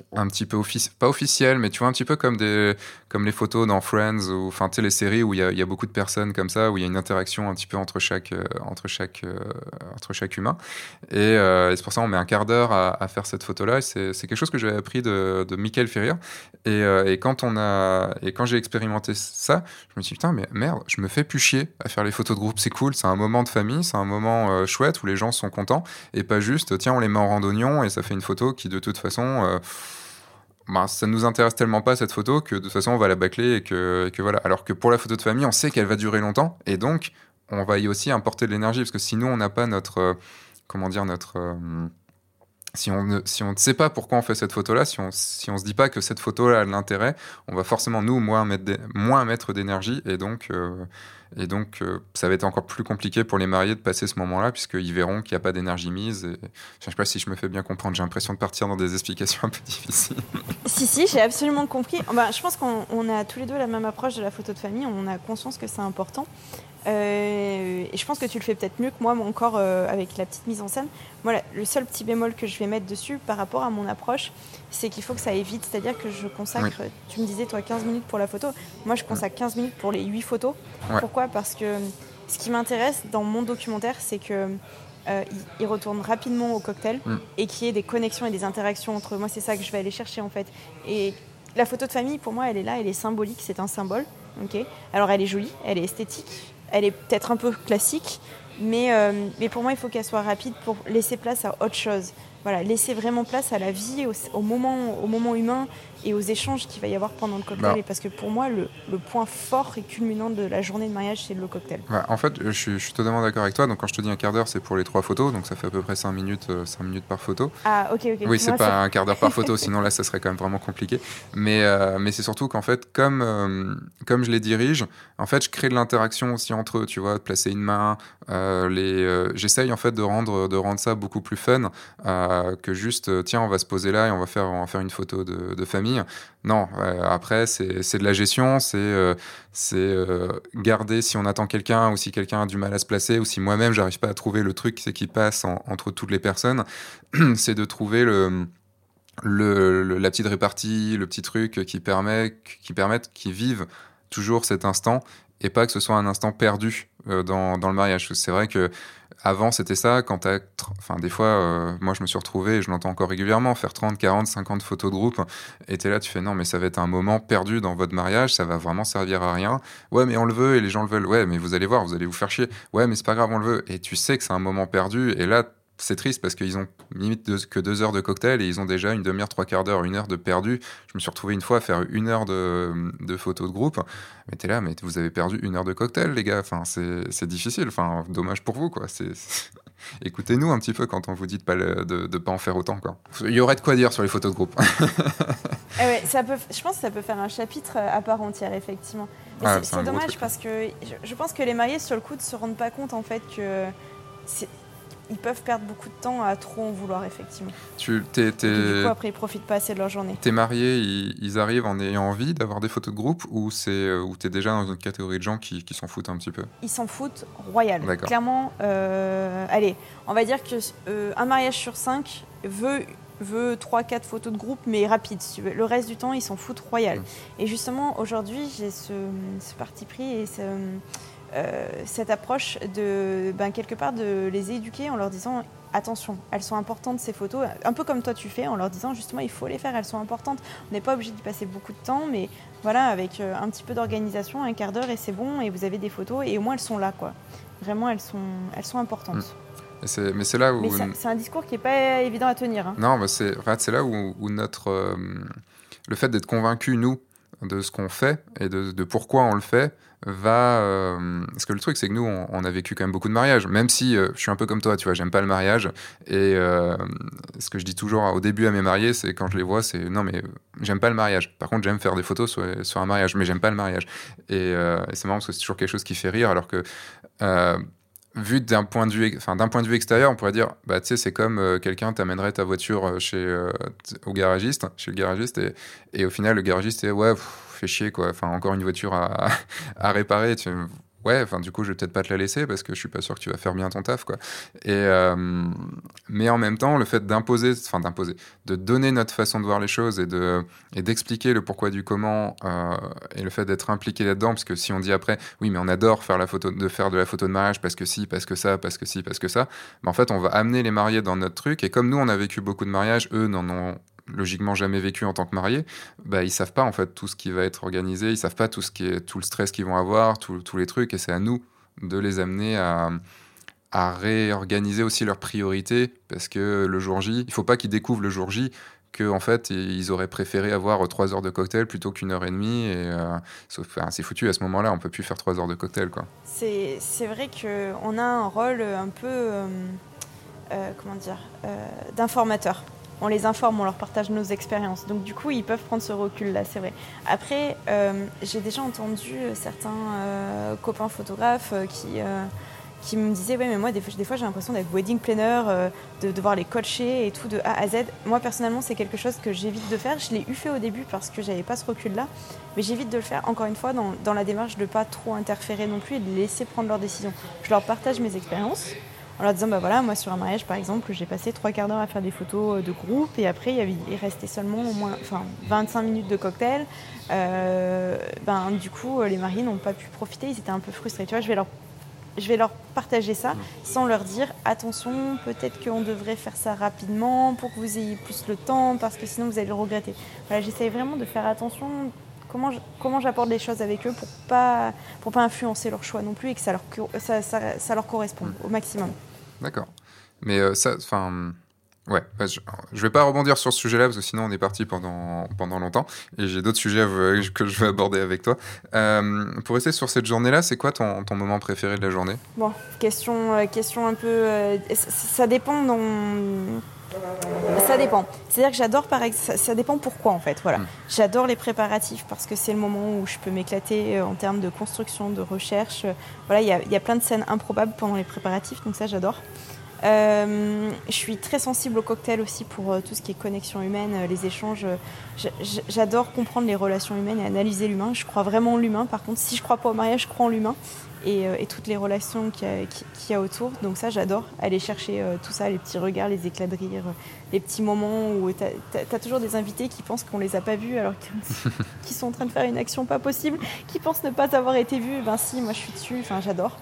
un petit peu pas officiel, mais tu vois, un petit peu comme, des, comme les photos dans Friends, ou enfin, tu sais, où il y, y a, beaucoup de personnes comme ça, où il y a une interaction un petit peu entre chaque, euh, entre chaque, euh, entre chaque humain. Euh, et, c'est pour ça qu'on met un quart d'heure à, à, faire cette photo-là. C'est quelque chose que j'avais appris de, de Michael Ferrier. Et, et, quand, on a, et quand j'ai expérimenté ça, je me suis dit, putain, mais merde, je me fais plus chier à faire les photos de groupe, c'est cool, c'est un moment de famille, c'est un moment chouette où les gens sont contents, et pas juste, tiens, on les met en randonnion et ça fait une photo qui, de toute façon, bah, ça nous intéresse tellement pas cette photo que de toute façon on va la bâcler et que, que voilà. Alors que pour la photo de famille, on sait qu'elle va durer longtemps et donc on va y aussi importer de l'énergie parce que sinon on n'a pas notre euh, comment dire notre euh, si on, ne, si on ne sait pas pourquoi on fait cette photo-là, si on si on se dit pas que cette photo-là a de l'intérêt, on va forcément nous moins mettre d'énergie et donc euh, et donc, euh, ça va être encore plus compliqué pour les mariés de passer ce moment-là, puisqu'ils verront qu'il n'y a pas d'énergie mise. Je ne sais pas si je me fais bien comprendre. J'ai l'impression de partir dans des explications un peu difficiles. si, si, j'ai absolument compris. Bah, je pense qu'on a tous les deux la même approche de la photo de famille. On a conscience que c'est important. Euh, et je pense que tu le fais peut-être mieux que moi, encore euh, avec la petite mise en scène. Moi, le seul petit bémol que je vais mettre dessus par rapport à mon approche, c'est qu'il faut que ça aille vite. C'est-à-dire que je consacre, tu me disais, toi, 15 minutes pour la photo. Moi, je consacre 15 minutes pour les 8 photos. Pourquoi? Parce que ce qui m'intéresse dans mon documentaire, c'est que euh, il, retourne rapidement au cocktail mm. et qu'il y ait des connexions et des interactions entre moi. C'est ça que je vais aller chercher en fait. Et la photo de famille, pour moi, elle est là, elle est symbolique, c'est un symbole. ok? Alors elle est jolie, elle est esthétique, elle est peut-être un peu classique, mais, euh, mais pour moi, il faut qu'elle soit rapide pour laisser place à autre chose. Voilà, laisser vraiment place à la vie, au, moment, au moment humain et aux échanges qu'il va y avoir pendant le cocktail. Bah. parce que pour moi, le, point fort et culminant de la journée de mariage, c'est le cocktail. en fait, je, je, suis totalement d'accord avec toi. Donc, quand je te dis un quart d'heure, c'est pour les trois photos. Donc, ça fait à peu près 5 minutes, 5 euh, minutes par photo. Ah, ok, ok. Oui, c'est pas un quart d'heure par photo, sinon là, ça serait quand même vraiment compliqué. Mais, euh, mais c'est surtout qu'en fait, comme, euh, comme je les dirige, en fait, je crée de l'interaction aussi entre eux, tu vois, de placer une main. les, j'essaye en fait de rendre, de rendre ça beaucoup plus fun que juste, tiens, on va se poser là et on va faire, on va faire une photo de, de famille. Non, après, c'est de la gestion, c'est euh, euh, garder si on attend quelqu'un ou si quelqu'un a du mal à se placer ou si moi-même, j'arrive pas à trouver le truc qui passe entre toutes les personnes, c'est de trouver le, le, la petite répartie, le petit truc qui permet, qui permettent qu'ils vivent toujours cet instant et pas que ce soit un instant perdu euh, dans, dans, le mariage. C'est vrai que avant, c'était ça. Quand t'as, enfin, des fois, euh, moi, je me suis retrouvé, et je l'entends encore régulièrement, faire 30, 40, 50 photos de groupe. Et t'es là, tu fais non, mais ça va être un moment perdu dans votre mariage, ça va vraiment servir à rien. Ouais, mais on le veut et les gens le veulent. Ouais, mais vous allez voir, vous allez vous faire chier. Ouais, mais c'est pas grave, on le veut. Et tu sais que c'est un moment perdu. Et là, c'est triste parce qu'ils ont limite que deux heures de cocktail et ils ont déjà une demi-heure, trois quarts d'heure, une heure de perdu. Je me suis retrouvé une fois à faire une heure de, de photos de groupe. Mais t'es là, mais vous avez perdu une heure de cocktail, les gars. Enfin, c'est difficile. Enfin, dommage pour vous, quoi. Écoutez-nous un petit peu quand on vous dit de pas, de, de, pas en faire autant. Quoi. Il y aurait de quoi dire sur les photos de groupe. Eh ouais, ça peut, je pense que ça peut faire un chapitre à part entière, effectivement. Ah, c'est dommage parce que je, je, pense que les mariés, sur le coup, ne se rendent pas compte en fait que ils peuvent perdre beaucoup de temps à trop en vouloir, effectivement. Tu, Du coup, après, ils profitent pas assez de leur journée. tes mariés, ils, ils arrivent en ayant envie d'avoir des photos de groupe ou c'est euh, ou t'es déjà dans une catégorie de gens qui, qui s'en foutent un petit peu? Ils s'en foutent royal. Clairement, euh, allez, on va dire que euh, un mariage sur cinq veut veut 3-4 photos de groupe, mais rapides. si tu veux. Le reste du temps, ils s'en foutent royal. Mm. Et justement, aujourd'hui, j'ai ce, ce parti pris et ce, euh, cette approche de, ben, quelque part, de les éduquer en leur disant attention, elles sont importantes ces photos, un peu comme toi tu fais, en leur disant justement il faut les faire, elles sont importantes. On n'est pas obligé d'y passer beaucoup de temps, mais voilà, avec euh, un petit peu d'organisation, un quart d'heure et c'est bon, et vous avez des photos, et au moins elles sont là, quoi. Vraiment, elles sont, elles sont importantes. C'est- Mais c'est là où c'est un discours qui n'est pas évident à tenir. hein. Non, mais c'est en fait, c'est là où, où notre euh, le fait d'être convaincu nous de ce qu'on fait et de, de pourquoi on le fait va euh, parce que le truc c'est que nous on, a vécu quand même beaucoup de mariages même si euh, je suis un peu comme toi tu vois j'aime pas le mariage. Et euh, ce que je dis toujours au début à mes mariés c'est quand je les vois c'est non mais j'aime pas le mariage. Par contre j'aime faire des photos sur, un mariage mais j'aime pas le mariage. Et, et c'est marrant parce que c'est toujours quelque chose qui fait rire alors que vu d'un point de vue enfin d'un point de vue extérieur on pourrait dire bah tu sais c'est comme euh, quelqu'un t'amènerait ta voiture euh, chez euh, au garagiste chez le garagiste et, et au final le garagiste est ouais pff, fait chier quoi. Enfin encore une voiture à, à réparer tu ouais enfin du coup je vais peut-être pas te la laisser parce que je suis pas sûr que tu vas faire bien ton taf quoi. Et euh, mais en même temps le fait d'imposer enfin d'imposer de donner notre façon de voir les choses et de et d'expliquer le pourquoi du comment euh, et le fait d'être impliqué là-dedans parce que si on dit après oui mais on adore faire la photo de faire de la photo de mariage parce que si parce que ça parce que si parce que ça mais en fait on va amener les mariés dans notre truc. Et comme nous on a vécu beaucoup de mariages eux n'en ont logiquement jamais vécu en tant que mariés bah ils savent pas en fait tout ce qui va être organisé ils savent pas tout ce qui est tout le stress qu'ils vont avoir tous les trucs et c'est à nous de les amener à à réorganiser aussi leurs priorités parce que le jour J, il faut pas qu'ils découvrent le jour J que en fait ils auraient préféré avoir trois heures de cocktail plutôt qu'une heure et demie et euh, c'est foutu à ce moment-là on peut plus faire trois heures de cocktail quoi C'est vrai qu'on a un rôle un peu, euh, euh, comment dire, d'informateur. On les informe, on leur partage nos expériences. Donc du coup, ils peuvent prendre ce recul-là, c'est vrai. Après, euh, j'ai déjà entendu certains euh, copains photographes euh, qui, qui me disaient, ouais, mais moi, des fois, j'ai l'impression d'être wedding planner, de devoir les coacher et tout de A à Z. Moi, personnellement, c'est quelque chose que j'évite de faire. Je l'ai eu fait au début parce que j'avais pas ce recul-là. Mais j'évite de le faire, encore une fois, dans, dans la démarche de pas trop interférer non plus et de laisser prendre leurs décisions. Je leur partage mes expériences en leur disant, bah voilà, moi sur un mariage par exemple, j'ai passé trois quarts d'heure à faire des photos de groupe et après il, y avait, il restait seulement au moins enfin, 25 minutes de cocktail. Euh, ben, du coup, les mariés n'ont pas pu profiter, ils étaient un peu frustrés. Tu vois, je vais leur, je vais leur partager ça sans leur dire, attention, peut-être qu'on devrait faire ça rapidement pour que vous ayez plus le temps parce que sinon vous allez le regretter. Voilà, j'essaye vraiment de faire attention comment je- comment j'apporte les choses avec eux pour pas pour pas influencer leur choix non plus et que ça leur ça, ça- ça leur corresponde au maximum. D'accord. Mais euh, ça enfin ouais bah, je, vais pas rebondir sur ce sujet-là parce que sinon on est parti pendant pendant longtemps et j'ai d'autres sujets que je vais aborder avec toi Euh, pour rester sur cette journée-là c'est quoi ton, ton moment préféré de la journée? Bon, question euh, question un peu euh, ça, dépend dans ça dépend. C'est-à-dire que j'adore par ça, ça dépend pourquoi en fait. Voilà. Mm. J'adore les préparatifs parce que c'est le moment où je peux m'éclater en termes de construction, de recherche. Voilà, il y a, il y a plein de scènes improbables pendant les préparatifs, donc ça j'adore. Euh, je suis très sensible au cocktail aussi pour euh, tout ce qui est connexion humaine, euh, les échanges. j'a- j'a- J'adore comprendre les relations humaines et analyser l'humain. Je crois vraiment en l'humain. Par contre, si je crois pas au mariage, je crois en l'humain et, et toutes les relations qu'il y, a- y autour. Donc ça, j'adore aller chercher tout ça, les petits regards, les éclats de rire, les petits moments où tu as, toujours des invités qui pensent qu'on les a pas vus alors qu'ils qu'ils sont en train de faire une action pas possible, qui pensent ne pas avoir été vus. Ben si, moi je suis dessus. Enfin, j'adore.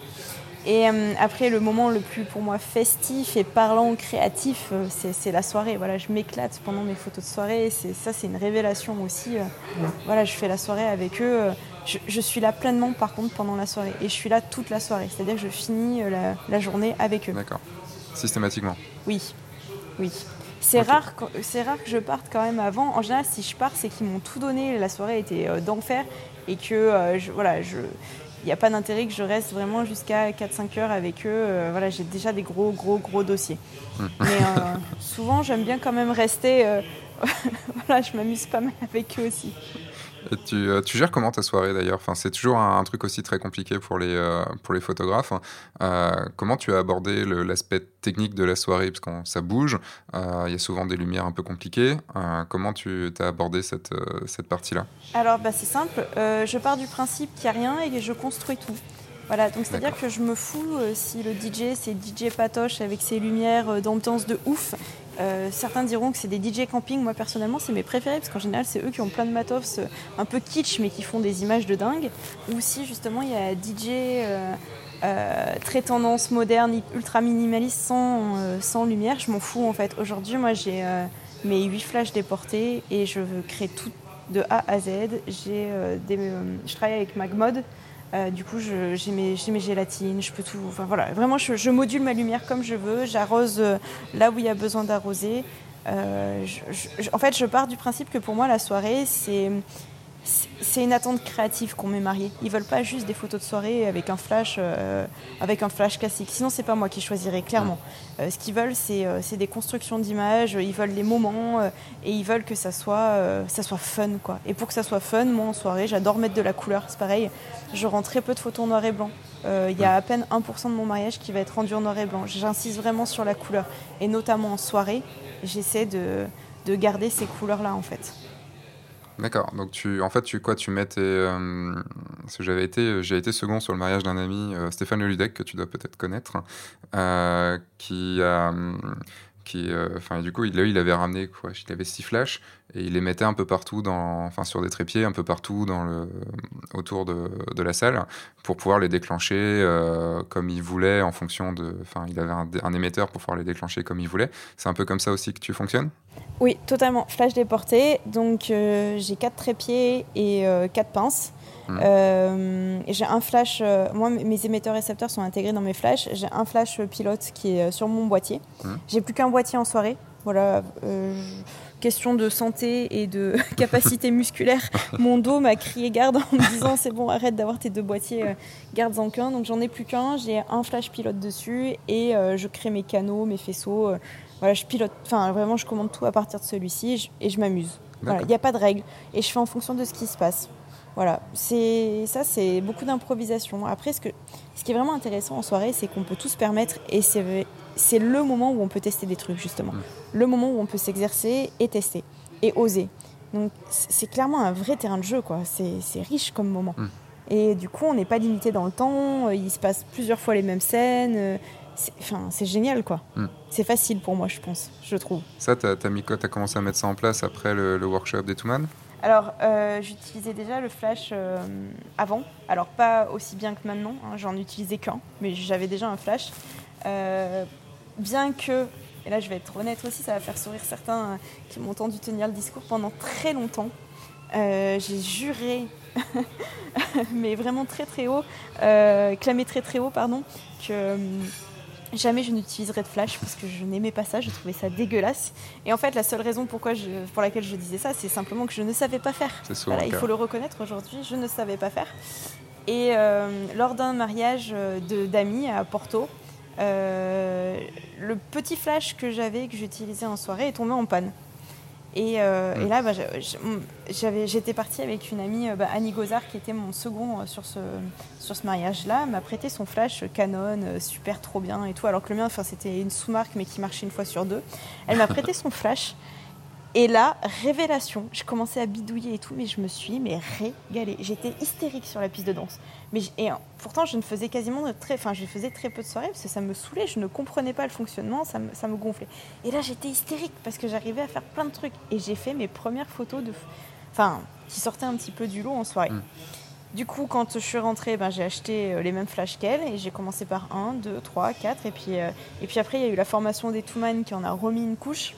Et euh, après, le moment le plus pour moi festif et parlant, créatif, euh, c'est la soirée. Voilà, je m'éclate pendant mes photos de soirée. Ça, c'est une révélation aussi. euh. Voilà, je fais la soirée avec eux. je, je suis là pleinement par contre pendant la soirée et je suis là toute la soirée. C'est-à-dire que je finis la, la journée avec eux. d'accord systématiquement Oui, oui. C'est Ok. rare, rare que je parte quand même avant. En général, si je pars, c'est qu'ils m'ont tout donné. La soirée était d'enfer et que je, voilà, je, il n'y a pas d'intérêt que je reste vraiment jusqu'à 4-5 heures avec eux. Euh, voilà, j'ai déjà des gros, gros, gros dossiers. Mais euh, souvent, j'aime bien quand même rester. euh, voilà, je m'amuse pas mal avec eux aussi. Et tu, euh, tu, gères comment ta soirée d'ailleurs? Enfin, C'est toujours un, truc aussi très compliqué pour les, euh, pour les photographes. Euh, comment tu as abordé l'aspect technique de la soirée? Parce que ça bouge, il y a souvent des lumières un peu compliquées. comment tu as abordé cette, cette partie-là? Alors bah, c'est simple, je pars du principe qu'il n'y a rien et je construis tout. Voilà, donc c'est-à-dire que je me fous si le DJ c'est DJ Patoche avec ses lumières d'ambiance de ouf euh, certains diront que c'est des DJ camping. Moi, personnellement, c'est mes préférés parce qu'en général, c'est eux qui ont plein de matos euh, un peu kitsch mais qui font des images de dingue. Ou si justement, il y a DJ euh, très tendance moderne, ultra minimaliste, sans, lumière, je m'en fous en fait. Aujourd'hui, moi, j'ai mes 8 flashs déportés et je veux créer tout de A à Z. je travaille avec MagMod. Euh, du coup, j'ai mes, mes, gélatines, je peux tout. Enfin voilà, vraiment, je, module ma lumière comme je veux. J'arrose euh, là où il y a besoin d'arroser. Euh, en fait, je pars du principe que pour moi, la soirée, c'est c'est une attente créative qu'on met mariés. Ils veulent pas juste des photos de soirée avec un flash, euh, avec un flash classique. Sinon, c'est pas moi qui choisirais clairement. Euh, ce qu'ils veulent, euh, c'est des constructions d'images. Ils veulent les moments et ils veulent que ça soit, ça soit fun, quoi. Et pour que ça soit fun, moi en soirée, j'adore mettre de la couleur. C'est pareil. Je rends très peu de photos en noir et blanc. Il y a à peine 1% de mon mariage qui va être rendu en noir et blanc. J'insiste vraiment sur la couleur et notamment en soirée, j'essaie de, de garder ces couleurs-là en fait. D'accord. Donc tu, en fait, tu quoi, tu mets euh, j'avais été, j'ai été second sur le mariage d'un ami, euh, Stéphane Ludec, que tu dois peut-être connaître, euh, qui a, qui, enfin, du coup, il, il avait ramené quoi, il avait six flashs et il les mettait un peu partout dans, enfin, sur des trépieds, un peu partout dans le, autour de, de la salle, pour pouvoir les déclencher comme il voulait en fonction de, enfin, il avait un, émetteur pour pouvoir les déclencher comme il voulait. C'est un peu comme ça aussi que tu fonctionnes? Oui, totalement. Flash déporté. Donc euh, j'ai quatre trépieds et euh, quatre pinces. Mmh. Euh, j'ai un flash. moi, mes émetteurs récepteurs sont intégrés dans mes flashs. J'ai un flash pilote qui est sur mon boîtier. Mmh. J'ai plus qu'un boîtier en soirée. Voilà. question de santé et de capacité musculaire. Mon dos m'a crié garde en me disant c'est bon, arrête d'avoir tes deux boîtiers, garde-en qu'un. Donc j'en ai plus qu'un. J'ai un flash pilote dessus et je crée mes canaux, mes faisceaux voilà, je pilote, enfin vraiment, je commande tout à partir de celui-ci et je, m'amuse. il n'y a pas de règles et je fais en fonction de ce qui se passe. Voilà, c'est ça, c'est beaucoup d'improvisation. Après, ce, que, ce qui est vraiment intéressant en soirée, c'est qu'on peut tout se permettre et c'est le moment où on peut tester des trucs justement, mm. le moment où on peut s'exercer et tester et oser. Donc c'est clairement un vrai terrain de jeu, quoi. C'est riche comme moment. Mm. Et du coup, on n'est pas limité dans le temps. Il se passe plusieurs fois les mêmes scènes c'est génial quoi. Hmm. C'est facile pour moi, je pense, je trouve. Ça, tu as, commencé à mettre ça en place après le, workshop des Touman Alors, euh, j'utilisais déjà le flash euh, avant. Alors, pas aussi bien que maintenant, hein, j'en utilisais qu'un, mais j'avais déjà un flash. Euh, bien que, et là je vais être honnête aussi, ça va faire sourire certains qui m'ont entendu tenir le discours pendant très longtemps. J'ai juré, mais vraiment très très haut, clamé très très haut, pardon, que Jamais je n'utiliserai de flash parce que je n'aimais pas ça, je trouvais ça dégueulasse. Et en fait, la seule raison pourquoi je, pour laquelle je disais ça, c'est simplement que je ne savais pas faire. Voilà, il faut le reconnaître aujourd'hui, je ne savais pas faire. Et euh, lors d'un mariage d'amis à Porto, euh, le petit flash que j'avais, que j'utilisais en soirée, est tombé en panne. Euh, et, là, bah, j'étais partie avec une amie, euh, bah, Annie Gozard, qui était mon second euh, sur ce, sur ce mariage-là, m'a prêté son flash Canon, super trop bien et tout, alors que le mien, c'était une sous-marque, mais qui marchait une fois sur deux. Elle m'a prêté son flash. Et là, révélation, je commençais à bidouiller et tout, mais je me suis mais régalée. J'étais hystérique sur la piste de danse. Mais et pourtant, je ne faisais quasiment très, enfin, je faisais très peu de soirées parce que ça me saoulait. Je ne comprenais pas le fonctionnement, ça me, ça me gonflait. Et là, j'étais hystérique parce que j'arrivais à faire plein de trucs. Et j'ai fait mes premières photos de, enfin, qui sortaient un petit peu du lot en soirée. Mm. Du coup, quand je suis rentrée, ben, j'ai acheté euh, les mêmes flash qu'elle et j'ai commencé par 1, 2, 3, 4. Et puis, euh, et puis après, il y a eu la formation des Touman qui en a remis une couche.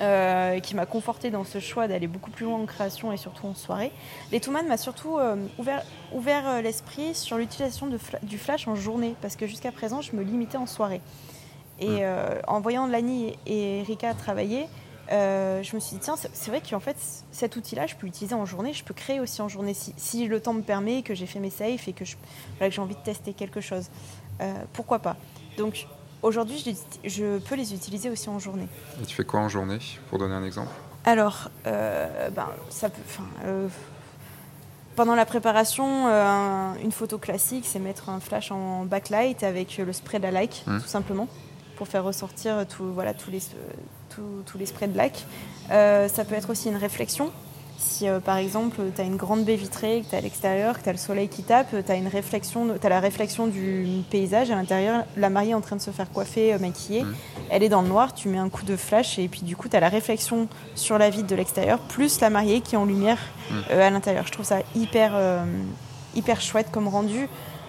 Euh, qui m'a conforté dans ce choix d'aller beaucoup plus loin en création et surtout en soirée. Les Touman m'a surtout euh, ouvert, ouvert euh, l'esprit sur l'utilisation du flash en journée, parce que jusqu'à présent, je me limitais en soirée. Et hmm. en voyant Lani et Erika travailler, je me suis dit, tiens, c'est vrai qu'en fait, cet outil-là, je peux l'utiliser en journée, je peux créer aussi en journée, si, si le temps me permet, que j'ai fait mes saves et que j'ai envie de tester quelque chose. pourquoi pas? Donc, Aujourd'hui, je, peux les utiliser aussi en journée. Et tu fais quoi en journée, pour donner un exemple? Alors, euh, ben, ça peut, euh, pendant la préparation, euh, une photo classique, c'est mettre un flash en backlight avec le spray de la like, Mmh. tout simplement, pour faire ressortir tout, voilà, tous, les, tous- tous les sprays de like. Euh, ça peut être aussi une réflexion. Si euh, par exemple tu as une grande baie vitrée, que tu à l'extérieur, que tu as le soleil qui tape, tu as, une réflexion, la réflexion du paysage à l'intérieur, la mariée est en train de se faire coiffer, euh, maquiller, elle est dans le noir, tu mets un coup de flash et puis du coup tu as la réflexion sur la vitre de l'extérieur, plus la mariée qui est en lumière euh, à l'intérieur. Je trouve ça hyper, hyper chouette comme rendu.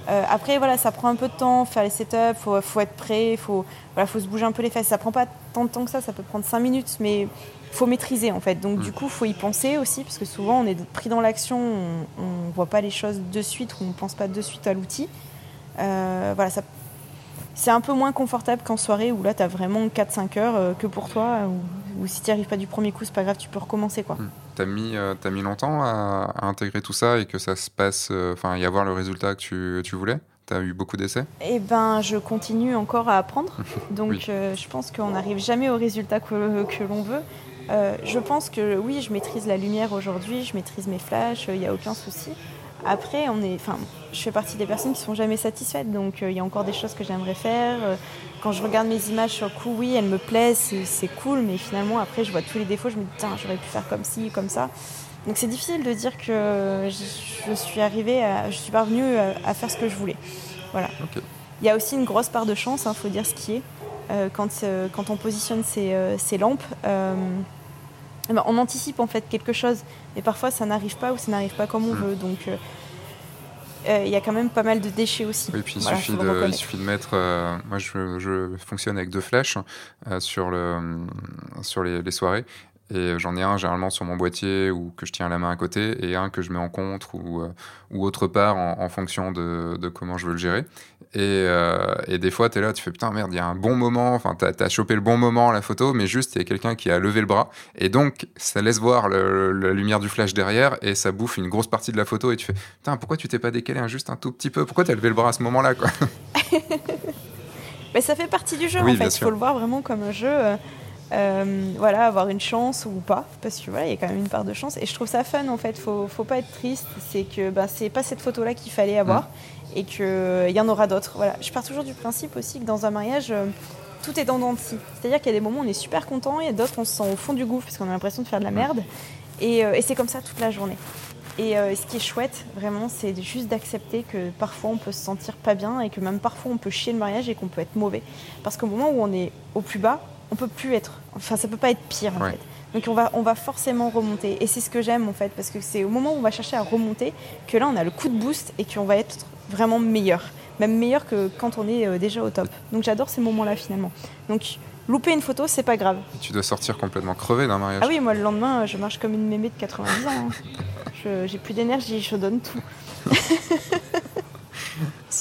Euh, après, voilà, ça prend un peu de temps, faire les setups, faut, faut être prêt, faut, voilà, faut se bouger un peu les fesses. Ça prend pas tant de temps que ça, ça peut prendre 5 minutes, mais faut maîtriser en fait. Donc Mm. du coup, faut y penser aussi, parce que souvent on est pris dans l'action, on, on voit pas les choses de suite ou on pense pas de suite à l'outil. Euh, voilà, ça, c'est un peu moins confortable qu'en soirée où là tu as vraiment 4-5 heures euh, que pour toi, ou, si tu n'y arrives pas du premier coup, c'est pas grave, tu peux recommencer quoi. T'as mis, euh, t'as mis longtemps à, à intégrer tout ça et que ça se passe, euh, enfin, y avoir le résultat que tu, tu voulais? T'as eu beaucoup d'essais? Eh ben, je continue encore à apprendre. Donc, Oui. euh, je pense qu'on n'arrive jamais au résultat que, que l'on veut. Euh, je pense que oui, je maîtrise la lumière aujourd'hui, je maîtrise mes flashs, il n'y a aucun souci. Après, on est, enfin, je fais partie des personnes qui sont jamais satisfaites, donc euh, il y a encore des choses que j'aimerais faire. Euh, Quand je regarde mes images sur le coup, oui, elles me plaisent, c'est- cool, mais finalement, après, je vois tous les défauts, je me dis, tiens, j'aurais pu faire comme ci, comme ça. Donc c'est difficile de dire que je, je suis arrivée, à, je suis parvenue à, à faire ce que je voulais. Voilà. Il y a aussi une grosse part de chance, il faut dire ce qui est. Euh, quand, euh, quand on positionne ces, euh, ces lampes, eh ben, on anticipe en fait quelque chose, mais parfois ça n'arrive pas ou ça n'arrive pas comme on Mm. veut. Donc euh, il y a quand même pas mal de déchets aussi. Oui, puis il, Voilà, suffit de, il reconnaître. suffit de mettre. euh, moi, je, je fonctionne avec deux euh, sur, le, sur les, les soirées. Et j'en ai un généralement sur mon boîtier ou que je tiens la main à côté, et un que je mets en contre ou, ou autre part en, en fonction de, de comment je veux le gérer. Et, euh, et des fois, tu es là, tu fais putain, merde, il y a un bon moment, enfin, tu as, chopé le bon moment à la photo, mais juste, il y a quelqu'un qui a levé le bras. Et donc, ça laisse voir le- la lumière du flash derrière, et ça bouffe une grosse partie de la photo. Et tu fais putain, pourquoi tu t'es pas décalé un- juste un tout petit peu? Pourquoi tu as levé le bras à ce moment-là quoi? Mais ça fait partie du jeu Oui, en fait. Il faut le voir vraiment comme un jeu. euh, euh, voilà, avoir une chance ou pas, parce que voilà, il y a quand même une part de chance. Et je trouve ça fun en fait. Faut, faut pas être triste. C'est que bah, c'est pas cette photo-là qu'il fallait avoir Mm. Et que il y en aura d'autres. Voilà. Je pars toujours du principe aussi que dans un mariage. euh, tout est scie. C'est-à-dire qu'il y a des moments où on est super content, a d'autres où on se sent au fond du gouffre parce qu'on a l'impression de faire de la merde. Et, euh, et c'est comme ça toute la journée. Et euh, ce qui est chouette, vraiment, c'est juste d'accepter que parfois on peut se sentir pas bien et que même parfois on peut chier le mariage et qu'on peut être mauvais. Parce qu'au moment où on est au plus bas, on peut plus être. Enfin, ça peut pas être pire en Ouais. fait. Donc on va, on va forcément remonter. Et c'est ce que j'aime en fait, parce que c'est au moment où on va chercher à remonter que là on a le coup de boost et qu'on va être vraiment meilleur. Même meilleur que quand on est euh, déjà au top. Donc j'adore ces moments-là finalement. Donc louper une photo, c'est pas grave. Tu dois sortir complètement crevé d'un mariage. Ah oui, moi le lendemain, je marche comme une mémé de 90 ans. hein. Je- J'ai plus d'énergie, je donne tout.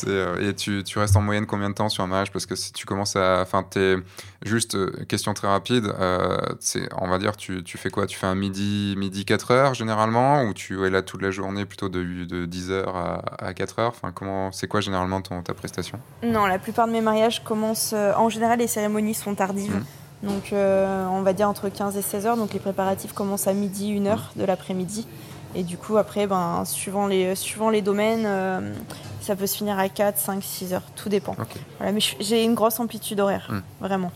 Euh, et tu, tu restes en moyenne combien de temps sur un mariage? Parce que si tu commences à. Enfin, t'es. Juste, euh, question très rapide. euh, c'est, on va dire, tu, tu fais quoi? Tu fais un midi, midi 4 heures généralement? Ou tu es là toute la journée plutôt de, de 10 heures à, à 4 heures? Enfin, comment, C'est quoi généralement ton, ta prestation? Non, la plupart de mes mariages commencent. euh, en général, les cérémonies sont tardives. Mhm. Donc, euh, on va dire entre 15 et 16 heures. Donc, les préparatifs commencent à midi, 1 heure de l'après-midi. Et du coup, après, ben, suivant, les, suivant les domaines, euh, ça peut se finir à 4, 5, 6 heures. Tout dépend. Ok. Voilà, mais j'ai une grosse amplitude horaire, Mhm. vraiment.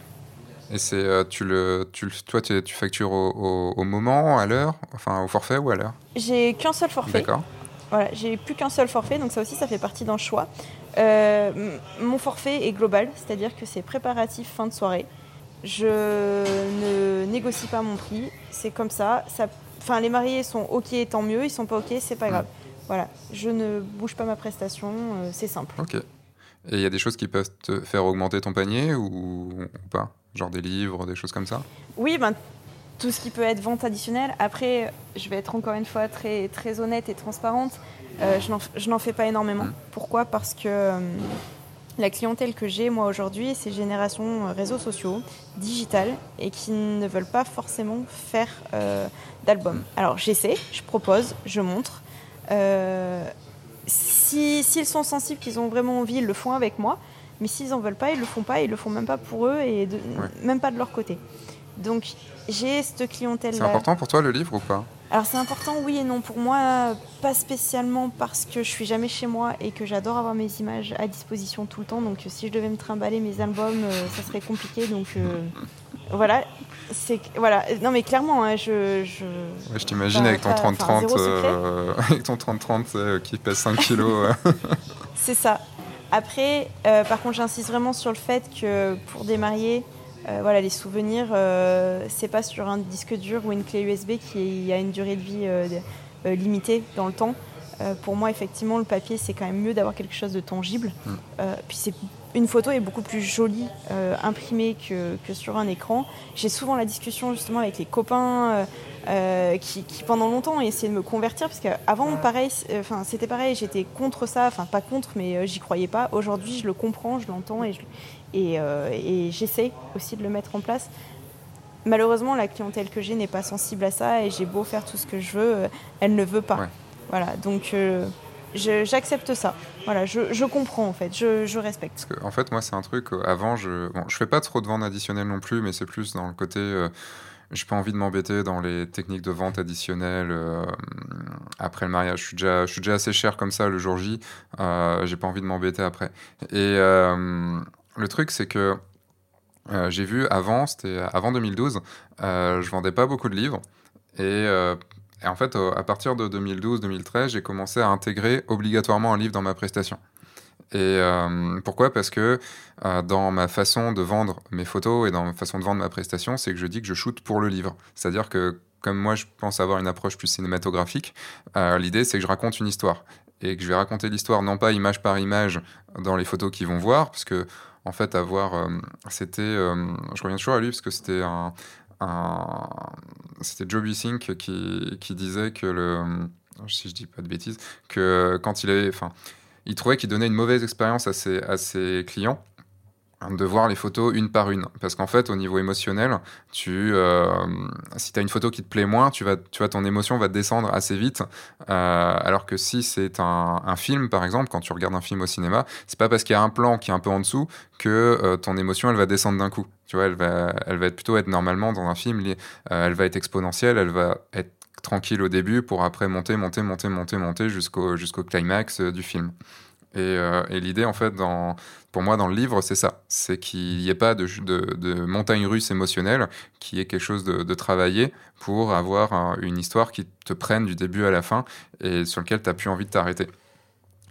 Et c'est, euh, tu le, tu, le- toi, tu, tu factures au, au- au moment, à l'heure Enfin, au forfait ou à l'heure? J'ai qu'un seul forfait. D'accord. Voilà, j'ai plus qu'un seul forfait, donc ça aussi, ça fait partie d'un choix. Euh, mon forfait est global, c'est-à-dire que c'est préparatif fin de soirée. Je ne négocie pas mon prix, c'est comme ça. ça enfin, les mariés sont OK, tant mieux, ils sont pas OK, c'est pas grave. Voilà, je ne bouge pas ma prestation, euh, c'est simple. Ok. Et il y a des choses qui peuvent te faire augmenter ton panier ou, ou pas? Genre des livres, des choses comme ça? Oui, ben, tout ce qui peut être vente additionnelle. Après, je vais être encore une fois très, très honnête et transparente. Euh, je n'en- fais pas énormément. Mhm. Pourquoi? Parce que euh, la clientèle que j'ai, moi, aujourd'hui, c'est génération réseaux sociaux, digital, et qui ne veulent pas forcément faire euh, d'album. Alors, j'essaie, je propose, je montre. Euh, si- S'ils sont sensibles, qu'ils ont vraiment envie, ils le font avec moi. Mais s'ils en veulent pas, ils le font pas, ils le font même pas pour eux et de- même pas de leur côté. Donc j'ai cette C'est clientèle-là. important pour toi le livre ou pas? Alors c'est important, oui et non. Pour moi, pas spécialement parce que je suis jamais chez moi et que j'adore avoir mes images à disposition tout le temps. Donc si je devais me trimballer mes albums, ça serait compliqué. Donc voilà, c'est voilà. Non mais clairement, hein, je. Je, je t'imagine avec ton 30-30, euh, avec ton 30-30 euh, qui pèse 5 kilos. c'est ça. Après, euh, par contre, j'insiste vraiment sur le fait que pour des mariés, voilà, les souvenirs, c'est pas sur un disque dur ou une clé USB qui a une durée de vie limitée dans le temps. pour moi, effectivement, le papier, c'est quand même mieux d'avoir quelque chose de tangible. Mm. puis c'est une photo est beaucoup plus jolie euh, imprimée que, sur un écran. J'ai souvent la discussion justement avec les copains euh, euh, qui, pendant longtemps ont essayé de me convertir parce qu'avant pareil, enfin c'était pareil, j'étais contre ça, enfin pas contre mais j'y croyais pas. Aujourd'hui je le comprends, je l'entends et, et, j'essaie aussi de le mettre en place. Malheureusement la clientèle que j'ai n'est pas sensible à ça et j'ai beau faire tout ce que je veux, elle ne veut pas. Voilà donc j'accepte ça. Voilà, je, je, comprends en fait, je, je respecte. en fait, moi, c'est un truc, euh, avant, je bon, je fais pas trop de vente additionnelle non plus, mais c'est plus dans le côté, euh, j'ai pas envie de m'embêter dans les techniques de vente additionnelle euh, après le mariage. Je suis, déjà, je suis déjà assez cher comme ça le jour J, euh, j'ai pas envie de m'embêter après. Et le truc, c'est que j'ai vu avant, c'était avant 2012, je vendais pas beaucoup de livres. Et et en fait, à partir de 2012-2013, j'ai commencé à intégrer obligatoirement un livre dans ma prestation. Et euh, pourquoi? Parce que euh, dans ma façon de vendre mes photos et dans ma façon de vendre ma prestation, c'est que je dis que je shoote pour le livre. C'est-à-dire que comme moi, je pense avoir une approche plus cinématographique, euh, l'idée, c'est que je raconte une histoire. Et que je vais raconter l'histoire non pas image par image dans les photos qu'ils vont voir, parce que en fait, avoir, c'était, je reviens toujours à lui parce que c'était un, c'était Joe Bussink qui, qui, disait que le, si je dis pas de bêtises, que quand il avait, enfin, il trouvait qu'il donnait une mauvaise expérience à ses, à ses clients de voir les photos une par une. Parce qu'en fait, au niveau émotionnel, tu, euh, si tu as une photo qui te plaît moins, tu vas, tu vois, ton émotion va descendre assez vite. Euh, alors que si c'est un, un, film, par exemple, quand tu regardes un film au cinéma, c'est pas parce qu'il y a un plan qui est un peu en dessous que euh, ton émotion, elle va descendre d'un coup. Tu vois, elle va, elle va être plutôt être normalement dans un film, elle va être exponentielle, elle va être tranquille au début pour après monter, monter, monter, monter, monter jusqu'au jusqu'au climax du film. Et, et l'idée, en fait, pour moi, dans le livre, c'est ça. C'est qu'il n'y ait pas de, montagne russe émotionnelle, qui est quelque chose de, de travaillé pour avoir une histoire qui te prenne du début à la fin et sur lequel tu n'as plus envie de t'arrêter.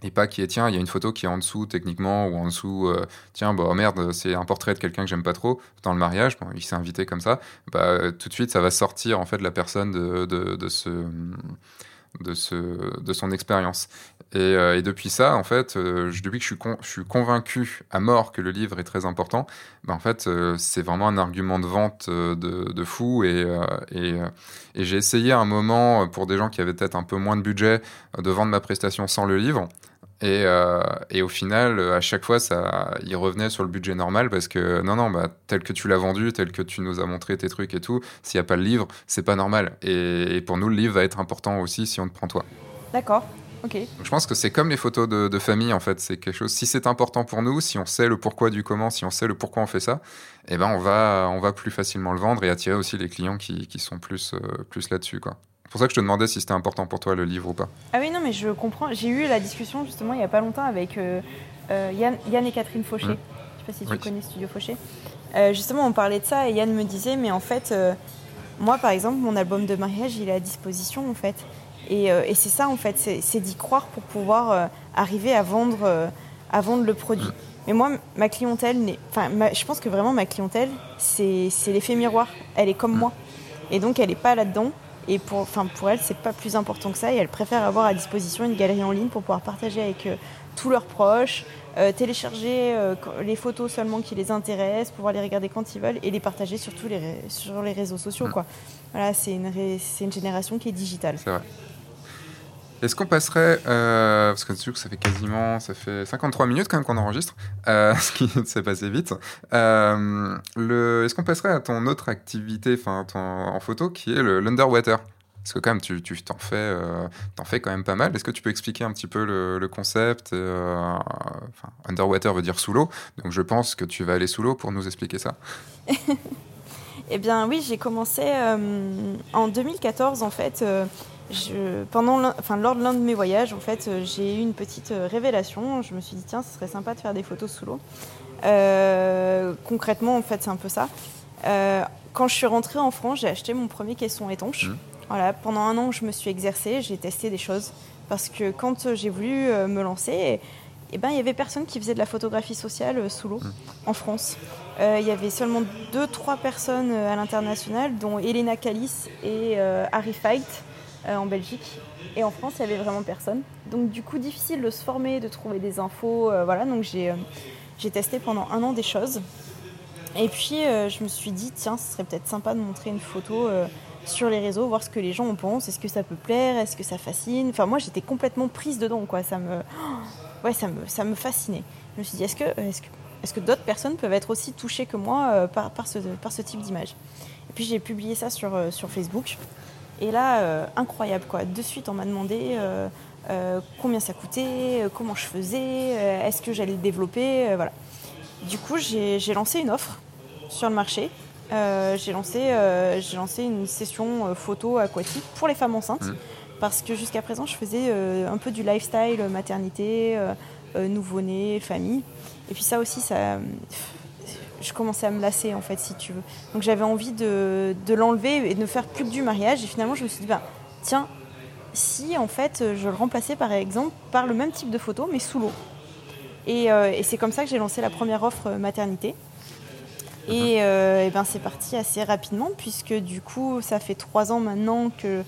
Et pas qui est, tiens, il y a une photo qui est en dessous techniquement, ou en dessous, euh, tiens, bah oh merde, c'est un portrait de quelqu'un que j'aime pas trop dans le mariage, il s'est invité comme ça, bah, tout de suite, ça va sortir en fait la personne de son expérience. Et, euh, et, depuis ça, en fait, euh, depuis que je suis, convaincu à mort que le livre est très important, ben en fait, euh, c'est vraiment un argument de vente de, fou. Et, j'ai essayé à un moment, pour des gens qui avaient peut-être un peu moins de budget, de vendre ma prestation sans le livre. Et, et, au final, à chaque fois, ça, il revenait sur le budget normal parce que non, non, bah, tel que tu l'as vendu, tel que tu nous as montré tes trucs et tout, s'il n'y a pas le livre, c'est pas normal. Et, pour nous, le livre va être important aussi si on te prend toi. D'accord. Je pense que c'est comme les photos de, famille en fait, c'est quelque chose. Si c'est important pour nous, si on sait le pourquoi du comment, si on sait le pourquoi on fait ça, eh ben on va, on va plus facilement le vendre et attirer aussi les clients qui, qui sont plus, euh, plus là-dessus quoi. C'est pour ça que je te demandais si c'était important pour toi le livre ou pas. Ah oui, non, mais je comprends. J'ai eu la discussion justement il n'y a pas longtemps avec euh, euh, Yann, Yann, et Catherine Fauché. Mmh. Je ne sais pas si tu connais Studio Fauché. Justement, on parlait de ça et Yann me disait, mais en fait, moi par exemple, mon album de mariage, il est à disposition en fait. Et, et c'est ça en fait, c'est d'y croire pour pouvoir arriver à vendre, à vendre le produit. Mais moi, ma clientèle, enfin, je pense que vraiment ma clientèle, c'est l'effet miroir. Elle est comme moi. Et donc, elle n'est pas là-dedans. Et pour, enfin, pour elle, c'est pas plus important que ça. Et elle préfère avoir à disposition une galerie en ligne pour pouvoir partager avec euh, tous leurs proches, euh, télécharger euh, les photos seulement qui les intéressent, pouvoir les regarder quand ils veulent et les partager sur, tous les, sur les réseaux sociaux. Mm. Quoi. Voilà, c'est une, une génération qui est digitale. C'est vrai. Est-ce qu'on passerait, euh, parce que ça fait quasiment, ça fait 53 minutes quand même qu'on enregistre, euh, ce qui s'est passé vite. Euh, est-ce qu'on passerait à ton autre activité, en photo, qui est le l'underwater? Parce que quand même, tu, tu t'en fais, t'en fais quand même pas mal. Est-ce que tu peux expliquer un petit peu le, concept Underwater veut dire sous l'eau, donc je pense que tu vas aller sous l'eau pour nous expliquer ça. Eh bien oui, j'ai commencé en 2014 en fait. Je, pendant, enfin, lors de l'un de mes voyages, en fait, j'ai eu une petite révélation. Je me suis dit tiens, ce serait sympa de faire des photos sous l'eau. concrètement, en fait, c'est un peu ça. quand je suis rentrée en France, j'ai acheté mon premier caisson étanche. Mmh. Voilà, pendant un an, je me suis exercée, j'ai testé des choses. Parce que quand j'ai voulu me lancer, eh ben, il n'y avait personne qui faisait de la photographie sociale euh, sous l'eau mm. en France. Euh, il y avait seulement deux, trois personnes euh, à l'international, dont Elena Callis et Harry Fight en Belgique. Et en France, il n'y avait vraiment personne. Donc du coup, difficile de se former, de trouver des infos. voilà, donc j'ai testé pendant un an des choses. Et puis, je me suis dit, tiens, ce serait peut-être sympa de montrer une photo sur les réseaux, voir ce que les gens en pensent. Est-ce que ça peut plaire? Est-ce que ça fascine? Enfin, moi, j'étais complètement prise dedans, quoi. Ça me ouais, ça me, ça me fascinait. Je me suis dit, est-ce que, est-ce que, est que d'autres personnes peuvent être aussi touchées que moi euh, par, par, ce, par ce type d'image? Et puis j'ai publié ça sur, euh, sur Facebook. Et là, euh, incroyable quoi. De suite, on m'a demandé combien ça coûtait, comment je faisais, est-ce que j'allais le développer, voilà. Du coup, j'ai, lancé une offre sur le marché. j'ai lancé, lancé une session photo aquatique pour les femmes enceintes. Mmh parce que jusqu'à présent, je faisais euh, un peu du lifestyle, maternité, euh, euh, nouveau-né, famille. Et puis ça aussi, ça, je commençais à me lasser, en fait, si tu veux. Donc j'avais envie de, l'enlever et de ne faire plus que du mariage. Et finalement, je me suis dit, ben, tiens, si en fait, je le remplaçais par exemple par le même type de photo, mais sous l'eau. Et, c'est comme ça que j'ai lancé la première offre maternité. Et, et ben c'est parti assez rapidement puisque du coup ça fait trois ans maintenant que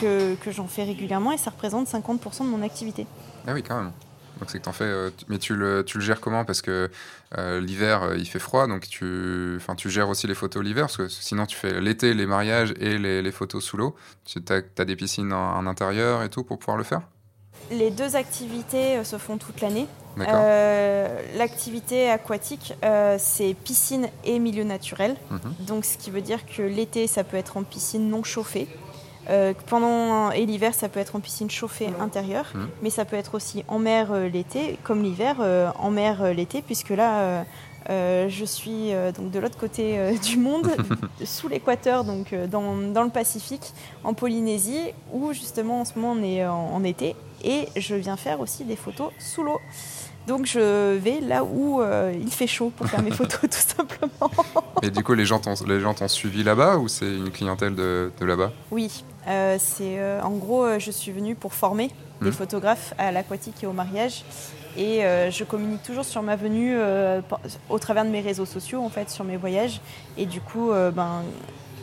que, j'en fais régulièrement et ça représente 50% de mon activité. Ah oui, quand même. Donc c'est que t'en fais, euh, mais tu le, tu le gères comment? Parce que euh, l'hiver, euh, il fait froid, donc tu, tu gères aussi les photos l'hiver, parce que sinon tu fais l'été, les mariages et les, les photos sous l'eau. Tu as, des piscines en, intérieur et tout pour pouvoir le faire? Les deux activités se font toute l'année. L'activité aquatique, c'est piscine et milieu naturel. Mhm. Donc ce qui veut dire que l'été, ça peut être en piscine non chauffée. Euh, pendant et l'hiver, ça peut être en piscine chauffée intérieure, mmh. mais ça peut être aussi en mer euh, l'été, comme l'hiver, euh, en mer l'été, puisque là, je suis donc de l'autre côté du monde, sous l'équateur, donc dans, dans, le Pacifique, en Polynésie, où justement en ce moment on est en été, et je viens faire aussi des photos sous l'eau. Donc je vais là où euh, il fait chaud pour faire mes photos tout simplement. Et du coup les gens t'ont suivi là-bas ou c'est une clientèle de, là-bas? Oui, euh, c'est euh, en gros je suis venue pour former des hmm. photographes à l'aquatique et au mariage et je communique toujours sur ma venue au travers de mes réseaux sociaux en fait sur mes voyages et du coup ben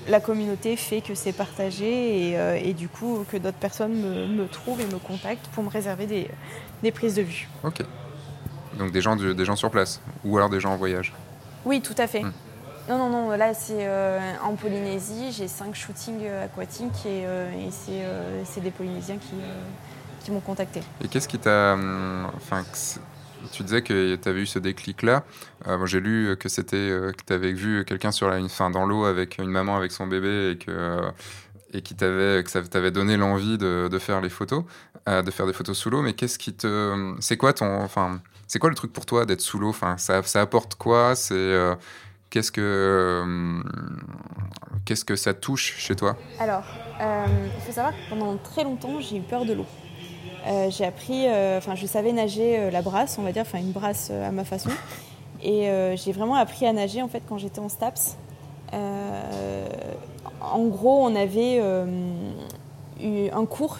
la communauté fait que c'est partagé et, du coup que d'autres personnes me, trouvent et me contactent pour me réserver des, des prises de vue. Ok. Donc des gens, des gens sur place ou alors des gens en voyage Oui, tout à fait. Hmm. Non, non, non, là c'est euh, en Polynésie, j'ai cinq shootings euh, aquatiques et, euh, c'est des Polynésiens qui, qui m'ont contacté. Et qu'est-ce qui t'a. Enfin, tu disais que tu avais eu ce déclic-là. moi, j'ai lu que c'était que tu avais vu quelqu'un sur la, fin, dans l'eau avec une maman avec son bébé et que et qui t'avait que ça t'avait donné l'envie de, de, faire les photos, de faire des photos sous l'eau. Mais qu'est-ce qui te, c'est quoi ton, enfin, c'est quoi le truc pour toi d'être sous l'eau? Enfin, ça, ça, apporte quoi? C'est qu'est-ce que euh, qu'est-ce que ça touche chez toi? Alors, euh, il faut savoir que pendant très longtemps, j'ai eu peur de l'eau. j'ai appris, enfin, je savais nager la brasse, on va dire, enfin une brasse à ma façon. Et j'ai vraiment appris à nager en fait quand j'étais en STAPS. en gros, on avait eu un cours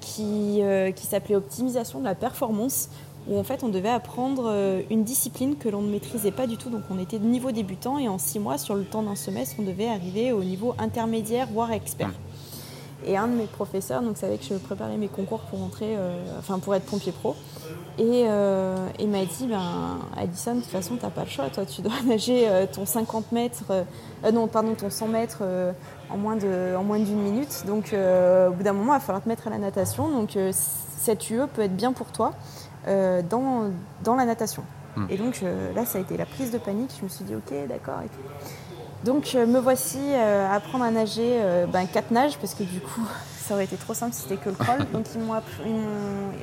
qui, qui s'appelait optimisation de la performance, où en fait on devait apprendre euh, une discipline que l'on ne maîtrisait pas du tout. Donc on était de niveau débutant et en six mois, sur le temps d'un semestre, on devait arriver au niveau intermédiaire, voire expert. Et un de mes professeurs donc, savait que je préparais mes concours pour rentrer, euh, enfin pour être pompier pro. Et euh, il m'a dit, ben, Addison, de toute façon, tu n'as pas le choix. Toi, tu dois nager ton 50 mètres, non, pardon, ton 100 mètres en moins d'une minute. Donc, au bout d'un moment, il va falloir te mettre à la natation. Donc, cette UE peut être bien pour toi. Euh, dans, dans la natation. Hmm. Et donc là, ça a été la prise de panique. Je me suis dit, ok, d'accord. Donc me voici euh, à apprendre à nager ben, quatre nages, parce que du coup, ça aurait été trop simple si c'était que le crawl. donc ils m'ont,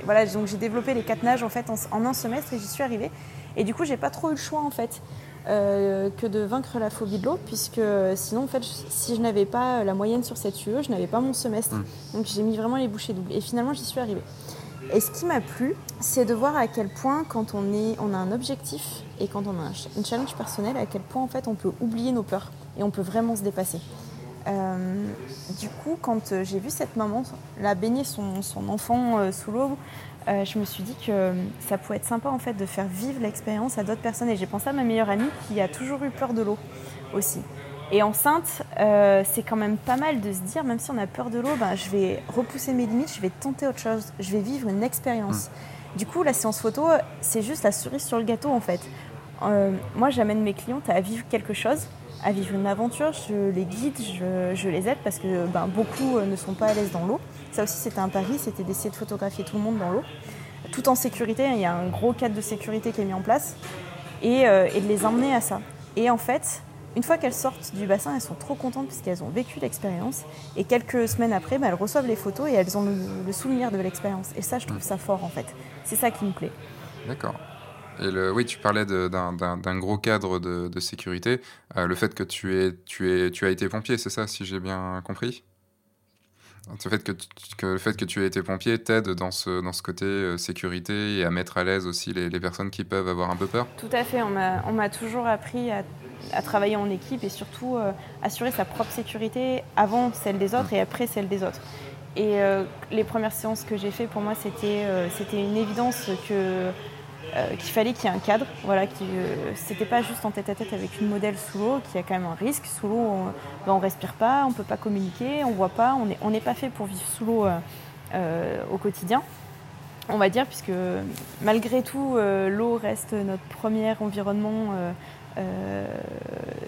voilà, donc j'ai développé les quatre nages en fait en, un semestre et j'y suis arrivée. Et du coup, j'ai pas trop eu le choix en fait. que de vaincre la phobie de l'eau, puisque sinon, en fait, si je n'avais pas la moyenne sur cette UE, je n'avais pas mon semestre. Mm. Donc j'ai mis vraiment les bouchées doubles. Et finalement, j'y suis arrivée. Et ce qui m'a plu, c'est de voir à quel point, quand on, est, on a un objectif et quand on a un, challenge personnelle, à quel point en fait on peut oublier nos peurs et on peut vraiment se dépasser. Euh, du coup, quand euh, j'ai vu cette maman la baigner son, enfant euh, sous l'eau, je me suis dit que ça pouvait être sympa en fait de faire vivre l'expérience à d'autres personnes. Et j'ai pensé à ma meilleure amie qui a toujours eu peur de l'eau aussi. Et enceinte, c'est quand même pas mal de se dire, même si on a peur de l'eau, ben, je vais repousser mes limites, je vais tenter autre chose, je vais vivre une expérience. Mmh. Du coup, la séance photo, c'est juste la cerise sur le gâteau en fait. moi, j'amène mes clientes à vivre quelque chose à vivre une aventure. Je les guide, je, les aide parce que ben, beaucoup euh, ne sont pas à l'aise dans l'eau. Ça aussi, c'était un pari, c'était d'essayer de photographier tout le monde dans l'eau, tout en sécurité. Il y a un gros cadre de sécurité qui est mis en place et, euh, de les emmener à ça. Et en fait, une fois qu'elles sortent du bassin, elles sont trop contentes parce qu'elles ont vécu l'expérience. Et quelques semaines après, ben, elles reçoivent les photos et elles ont le, le souvenir de l'expérience. Et ça, je trouve ça fort en fait. C'est ça qui me plaît. D'accord. Et le, oui, tu parlais d'un gros cadre de, sécurité. Euh, le fait que tu, es, tu, es, tu as été pompier, c'est ça, si j'ai bien compris? Le fait que, que, le fait que tu aies été pompier t'aide dans ce, dans ce côté euh, sécurité et à mettre à l'aise aussi les, les, personnes qui peuvent avoir un peu peur? Tout à fait. On m'a toujours appris à, travailler en équipe et surtout euh, assurer sa propre sécurité avant celle des autres et après celle des autres. Et les premières séances que j'ai faites, pour moi, c'était c'était une évidence que euh, qu'il fallait qu'il y ait un cadre, voilà, qui euh, c'était pas juste en tête à tête avec une modèle sous l'eau, qui a quand même un risque. Sous l'eau, on, ben, on respire pas, on peut pas communiquer, on voit pas, on n'est pas fait pour vivre sous l'eau euh, au quotidien, on va dire, puisque malgré tout, l'eau reste notre premier environnement.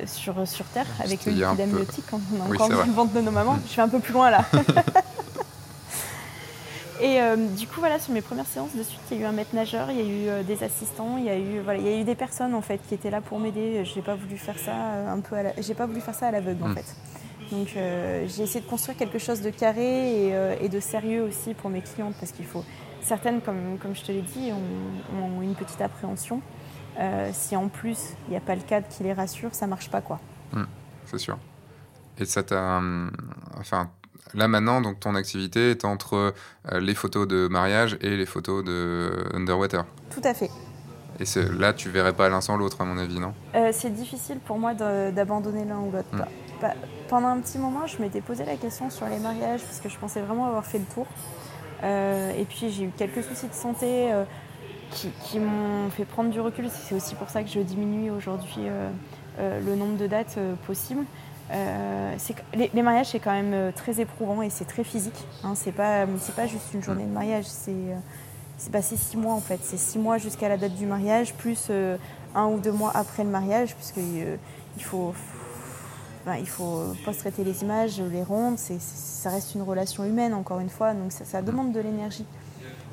sur, sur Terre, avec le liquide amniotique, quand on a encore le ventre de nos mamans. Je suis un peu plus loin là. Et euh, du coup, voilà, sur mes premières séances de suite, il y a eu un maître nageur, il y a eu euh, des assistants, il y a eu, voilà, il y a eu des personnes en fait qui étaient là pour m'aider. Je n'ai pas voulu faire ça euh, un peu, j'ai pas voulu faire ça à l'aveugle en hmm. fait. Donc j'ai essayé de construire quelque chose de carré et, de sérieux aussi pour mes clientes parce qu'il faut certaines, comme, comme je te l'ai dit, ont, une petite appréhension. si en plus il n'y a pas le cadre qui les rassure, ça marche pas quoi. Hmm, c'est sûr. Et ça t'a, enfin, Là maintenant, donc ton activité est entre euh, les photos de mariage et les photos de underwater. Tout à fait. Et là, tu verrais pas l'un sans l'autre, à mon avis, non? Euh, C'est difficile pour moi d'abandonner l'un ou l'autre. Hmm. pendant un petit moment, je m'étais posé la question sur les mariages parce que je pensais vraiment avoir fait le tour. Euh, et puis j'ai eu quelques soucis de santé qui, qui m'ont fait prendre du recul. C'est aussi pour ça que je diminue aujourd'hui le nombre de dates possibles. Euh, les, mariages, c'est quand même euh, très éprouvant et c'est très physique. Hein. C'est pas, pas juste une journée de mariage, c'est passé six mois en fait. C'est six mois jusqu'à la date du mariage, plus un ou deux mois après le mariage, puisqu'il il faut, il faut post-traiter les images, les rendre. ça reste une relation humaine, encore une fois, donc ça, ça demande de l'énergie.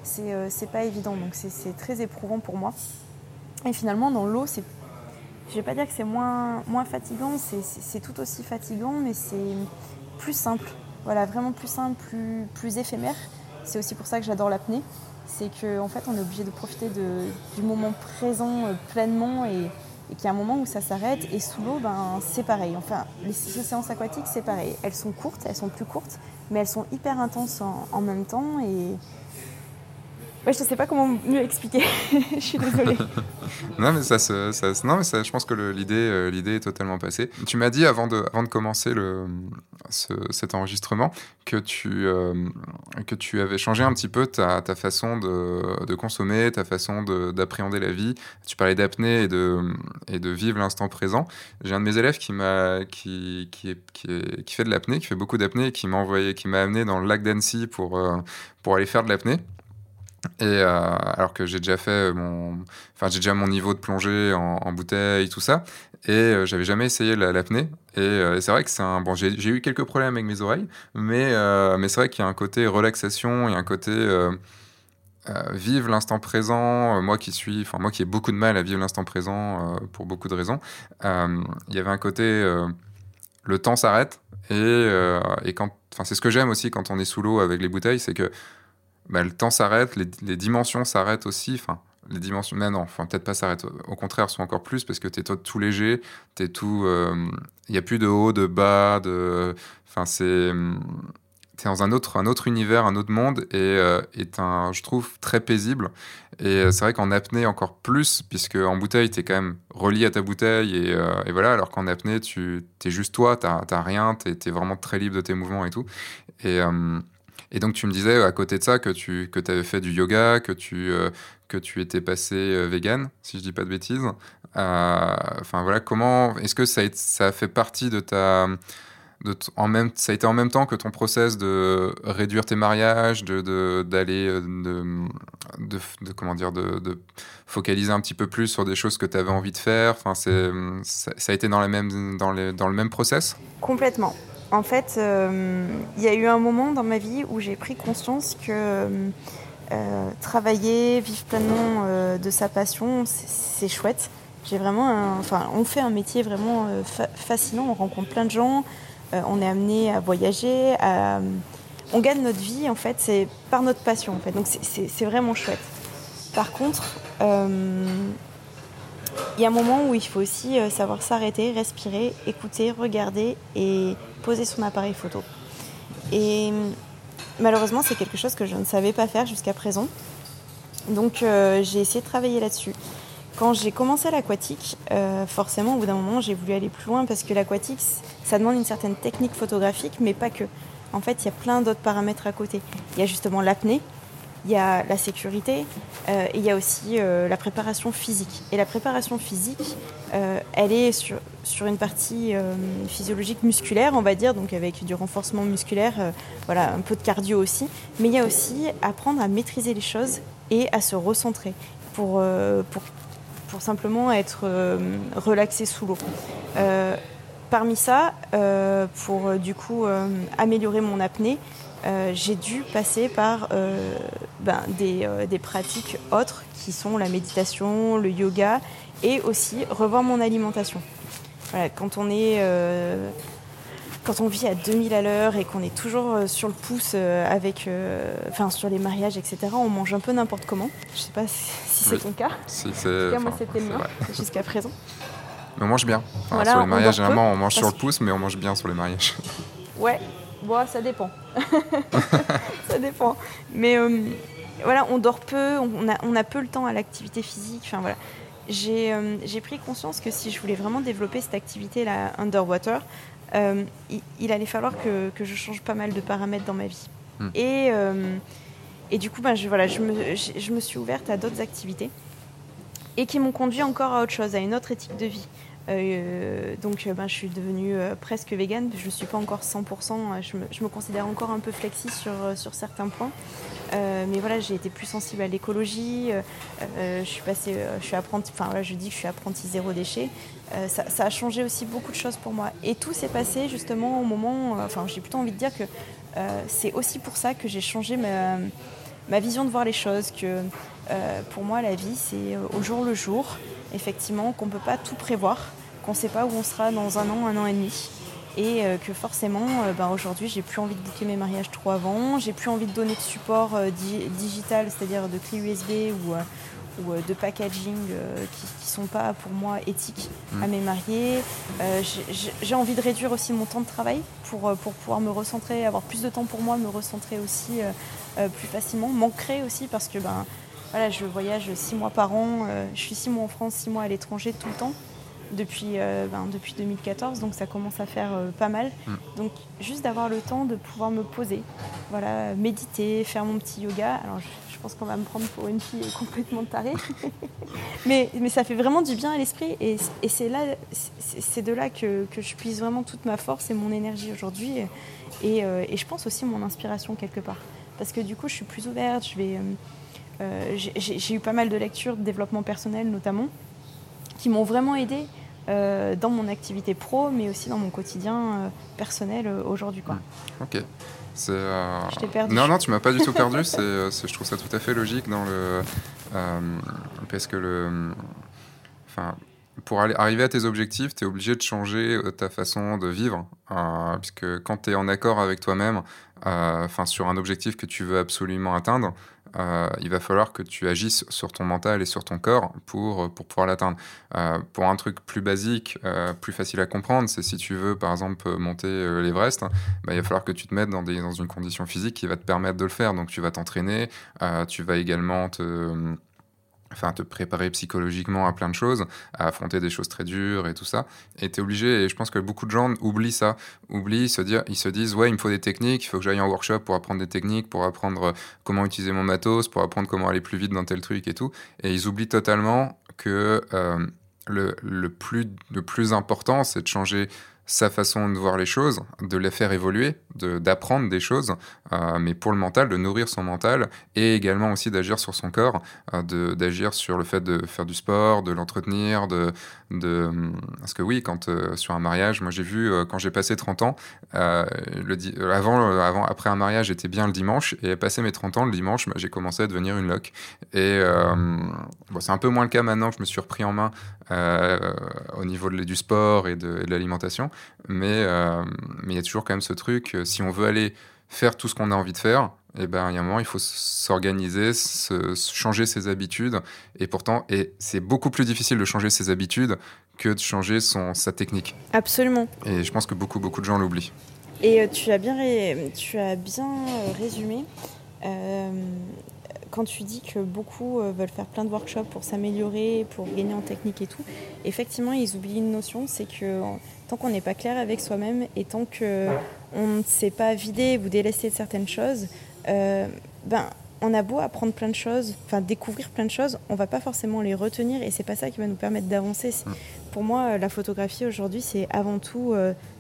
C'est pas évident, donc c'est très éprouvant pour moi. Et finalement, dans l'eau, c'est je vais pas dire que c'est moins, moins fatigant, c'est tout aussi fatigant, mais c'est plus simple. Voilà, vraiment plus simple, plus, plus éphémère. C'est aussi pour ça que j'adore l'apnée. C'est qu'en en fait, on est obligé de profiter du moment présent euh, pleinement et, qu'il y a un moment où ça s'arrête. Et sous l'eau, ben, c'est pareil. Enfin, les, séances aquatiques, c'est pareil. Elles sont courtes, elles sont plus courtes, mais elles sont hyper intenses en, en même temps. Et, Je ne sais pas comment mieux expliquer. je suis désolée. non, mais, ça, ça, non, mais ça, je pense que l'idée, euh, l'idée est totalement passée. Tu m'as dit avant de, avant de commencer le, cet enregistrement que tu, euh, que tu avais changé un petit peu ta, ta façon de, de, consommer, ta façon d'appréhender la vie. Tu parlais d'apnée et de, et de vivre l'instant présent. J'ai un de mes élèves qui, m'a, qui, qui, qui, qui fait de l'apnée, qui fait beaucoup d'apnée qui m'a qui m'a amené dans le lac d'Annecy pour, euh, pour aller faire de l'apnée. Et euh, alors que j'ai déjà fait mon, enfin j'ai déjà mon niveau de plongée en, bouteille, tout ça, et euh, j'avais jamais essayé l'apnée. Euh, et, c'est vrai que c'est un bon, j'ai eu quelques problèmes avec mes oreilles, mais mais c'est vrai qu'il y a un côté relaxation, il y a un côté vivre l'instant présent. moi qui suis, enfin moi qui ai beaucoup de mal à vivre l'instant présent pour beaucoup de raisons, il y avait un côté le temps s'arrête et, et quand, enfin c'est ce que j'aime aussi quand on est sous l'eau avec les bouteilles, c'est que bah, le temps s'arrête, les, dimensions s'arrêtent aussi. Enfin, les dimensions. Mais non, enfin, peut-être pas s'arrêter. Au contraire, sont encore plus parce que tu es tout léger, tu tout. Il n'y a plus de haut, de bas, de. Enfin, c'est tu es dans un autre, un autre univers, un autre monde, et euh, est un, je trouve, très paisible. Et euh, c'est vrai qu'en apnée, encore plus, puisque en bouteille, tu es quand même relié à ta bouteille, et, euh, et voilà, alors qu'en apnée, tu es juste toi, tu n'as rien, tu es, vraiment très libre de tes mouvements et tout. Et, et donc, tu me disais à côté de ça que tu que avais fait du yoga, que tu, que tu étais passé vegan, si je dis pas de bêtises. Enfin, voilà, comment. Est-ce que ça a, fait partie de ta en même, ça a été en même temps que ton process de réduire tes mariages, de d'aller euh, de, de, comment dire de, focaliser un petit peu plus sur des choses que tu avais envie de faire? Enfin, ça, a été dans la même dans, les, dans le même process? Complètement. En fait, euh, il y a eu un moment dans ma vie où j'ai pris conscience que euh, travailler, vivre pleinement de sa passion, c'est chouette. J'ai vraiment, enfin, on fait un métier vraiment fascinant. On rencontre plein de gens. Euh, on est amené à voyager, on gagne notre vie en fait, c'est par notre passion en fait. Donc c'est vraiment chouette. Par contre, euh, il y a un moment où il faut aussi euh, savoir s'arrêter, respirer, écouter, regarder et poser son appareil photo. Et malheureusement, c'est quelque chose que je ne savais pas faire jusqu'à présent. Donc j'ai essayé de travailler là-dessus. Quand j'ai commencé l'aquatique, euh, forcément, au bout d'un moment, j'ai voulu aller plus loin parce que l'aquatique, ça demande une certaine technique photographique, mais pas que. En fait, il y a plein d'autres paramètres à côté. Il y a justement l'apnée, il y a la sécurité, euh, et il y a aussi euh, la préparation physique. Et la préparation physique, elle est sur, une partie physiologique musculaire, on va dire, donc avec du renforcement musculaire, voilà, un peu de cardio aussi. Mais il y a aussi apprendre à maîtriser les choses et à se recentrer pour, pour simplement être euh, relaxé sous l'eau. Euh, parmi ça, euh, pour du coup améliorer mon apnée, j'ai dû passer par ben, des, des, pratiques autres qui sont la méditation, le yoga et aussi revoir mon alimentation. Voilà, quand on est quand on vit à 2000 à l'heure et qu'on est toujours euh, sur le pouce euh, avec, euh, enfin sur les mariages, etc., on mange un peu n'importe comment. Je sais pas si, c'est ton cas. Si en tout cas, moi, c'était le mien jusqu'à présent. Mais on mange bien. sur les mariages, généralement, on mange sur le pouce, mais on mange bien sur les mariages. Ouais, bon, ça dépend. ça dépend. Mais voilà, on dort peu, on a, on a peu le temps à l'activité physique. Enfin voilà. J'ai pris conscience que si je voulais vraiment développer cette activité-là underwater, euh, il, allait falloir que, je change pas mal de paramètres dans ma vie. Hmm. Et, euh, et du coup, ben, je, voilà, je, me, je, me suis ouverte à d'autres activités et qui m'ont conduit encore à autre chose, à une autre éthique de vie. Euh, donc ben, je suis devenue presque végane, je ne suis pas encore 100%, je me, considère encore un peu flexi sur, sur certains points. mais voilà, j'ai été plus sensible à l'écologie, je suis passée, je suis apprentie, enfin je dis que je suis apprentie zéro déchet. Euh, ça, a changé aussi beaucoup de choses pour moi. Et tout s'est passé justement au moment, euh, enfin j'ai plutôt envie de dire que euh, c'est aussi pour ça que j'ai changé ma, ma, vision de voir les choses, que pour moi la vie c'est au jour le jour, effectivement, qu'on ne peut pas tout prévoir, qu'on ne sait pas où on sera dans un an, un an et demi. Et que forcément, ben aujourd'hui, j'ai plus envie de boucler mes mariages trop avant, j'ai plus envie de donner de support digital, c'est-à-dire de clé USB ou, ou euh, de packaging euh, qui ne sont pas pour moi éthiques à mm. mes mariés. Euh, j'ai envie de réduire aussi mon temps de travail pour, pour pouvoir me recentrer, avoir plus de temps pour moi, me recentrer aussi plus facilement, m'ancrer aussi parce que ben, voilà, je voyage six mois par an, je suis six mois en France, six mois à l'étranger tout le temps depuis, ben, depuis 2014, donc ça commence à faire pas mal. Mm. Donc juste d'avoir le temps de pouvoir me poser, voilà, méditer, faire mon petit yoga. Alors je pense qu'on va me prendre pour une fille complètement tarée. mais, mais ça fait vraiment du bien à l'esprit. Et, c'est là, c'est de là que, que, je puise vraiment toute ma force et mon énergie aujourd'hui. Et, euh, et, je pense aussi mon inspiration quelque part. Parce que du coup, je suis plus ouverte. Je vais, euh, euh, j'ai eu pas mal de lectures de développement personnel notamment, qui m'ont vraiment aidé dans mon activité pro, mais aussi dans mon quotidien personnel aujourd'hui. Ok. Euh... Je t'ai perdu. Non, non, tu m'as pas du tout perdu. Euh, c'est, je trouve ça tout à fait logique dans le. Euh, parce que le. Enfin, pour aller, arriver à tes objectifs, tu es obligé de changer euh, ta façon de vivre. puisque quand tu es en accord avec toi-même, sur un objectif que tu veux absolument atteindre, euh, il va falloir que tu agisses sur ton mental et sur ton corps pour, pour pouvoir l'atteindre. Euh, pour un truc plus basique, euh, plus facile à comprendre, c'est si tu veux par exemple monter l'Everest, hein, bah, il va falloir que tu te mettes dans, des, dans une condition physique qui va te permettre de le faire. Donc tu vas t'entraîner, tu vas également te enfin te préparer psychologiquement à plein de choses, à affronter des choses très dures et tout ça. Et tu es obligé, et je pense que beaucoup de gens oublient ça, oublient, se dire, ils se disent, ouais, il me faut des techniques, il faut que j'aille en workshop pour apprendre des techniques, pour apprendre comment utiliser mon matos, pour apprendre comment aller plus vite dans tel truc et tout. Et ils oublient totalement que euh, le, le, plus, le plus important, c'est de changer sa façon de voir les choses, de les faire évoluer, d'apprendre des choses, euh, mais pour le mental, de nourrir son mental et également aussi d'agir sur son corps, euh, d'agir sur le fait de faire du sport, de l'entretenir, de, de... Parce que oui, quand euh, sur un mariage, moi j'ai vu quand j'ai passé 30 ans, le, avant, avant, après un mariage, j'étais bien le dimanche et passé mes 30 ans, le dimanche, bah, j'ai commencé à devenir une loque. Et bon, c'est un peu moins le cas maintenant je me suis repris en main au niveau de, du sport et de, l'alimentation. Mais euh, mais il y a toujours quand même ce truc, euh, si on veut aller faire tout ce qu'on a envie de faire, et eh ben, il y a un moment, il faut s'organiser, se, changer ses habitudes. Et pourtant, et c'est beaucoup plus difficile de changer ses habitudes que de changer son, sa technique. Absolument. Et je pense que beaucoup, beaucoup de gens l'oublient. Et euh, tu as bien, tu as bien résumé quand tu dis que beaucoup euh, veulent faire plein de workshops pour s'améliorer, pour gagner en technique et tout, effectivement, ils oublient une notion, c'est que tant qu'on n'est pas clair avec soi-même et tant qu'on ne sait pas vider ou délester de certaines choses, euh, ben, on a beau apprendre plein de choses, enfin découvrir plein de choses, on va pas forcément les retenir et c'est pas ça qui va nous permettre d'avancer. Pour moi, la photographie aujourd'hui, c'est avant tout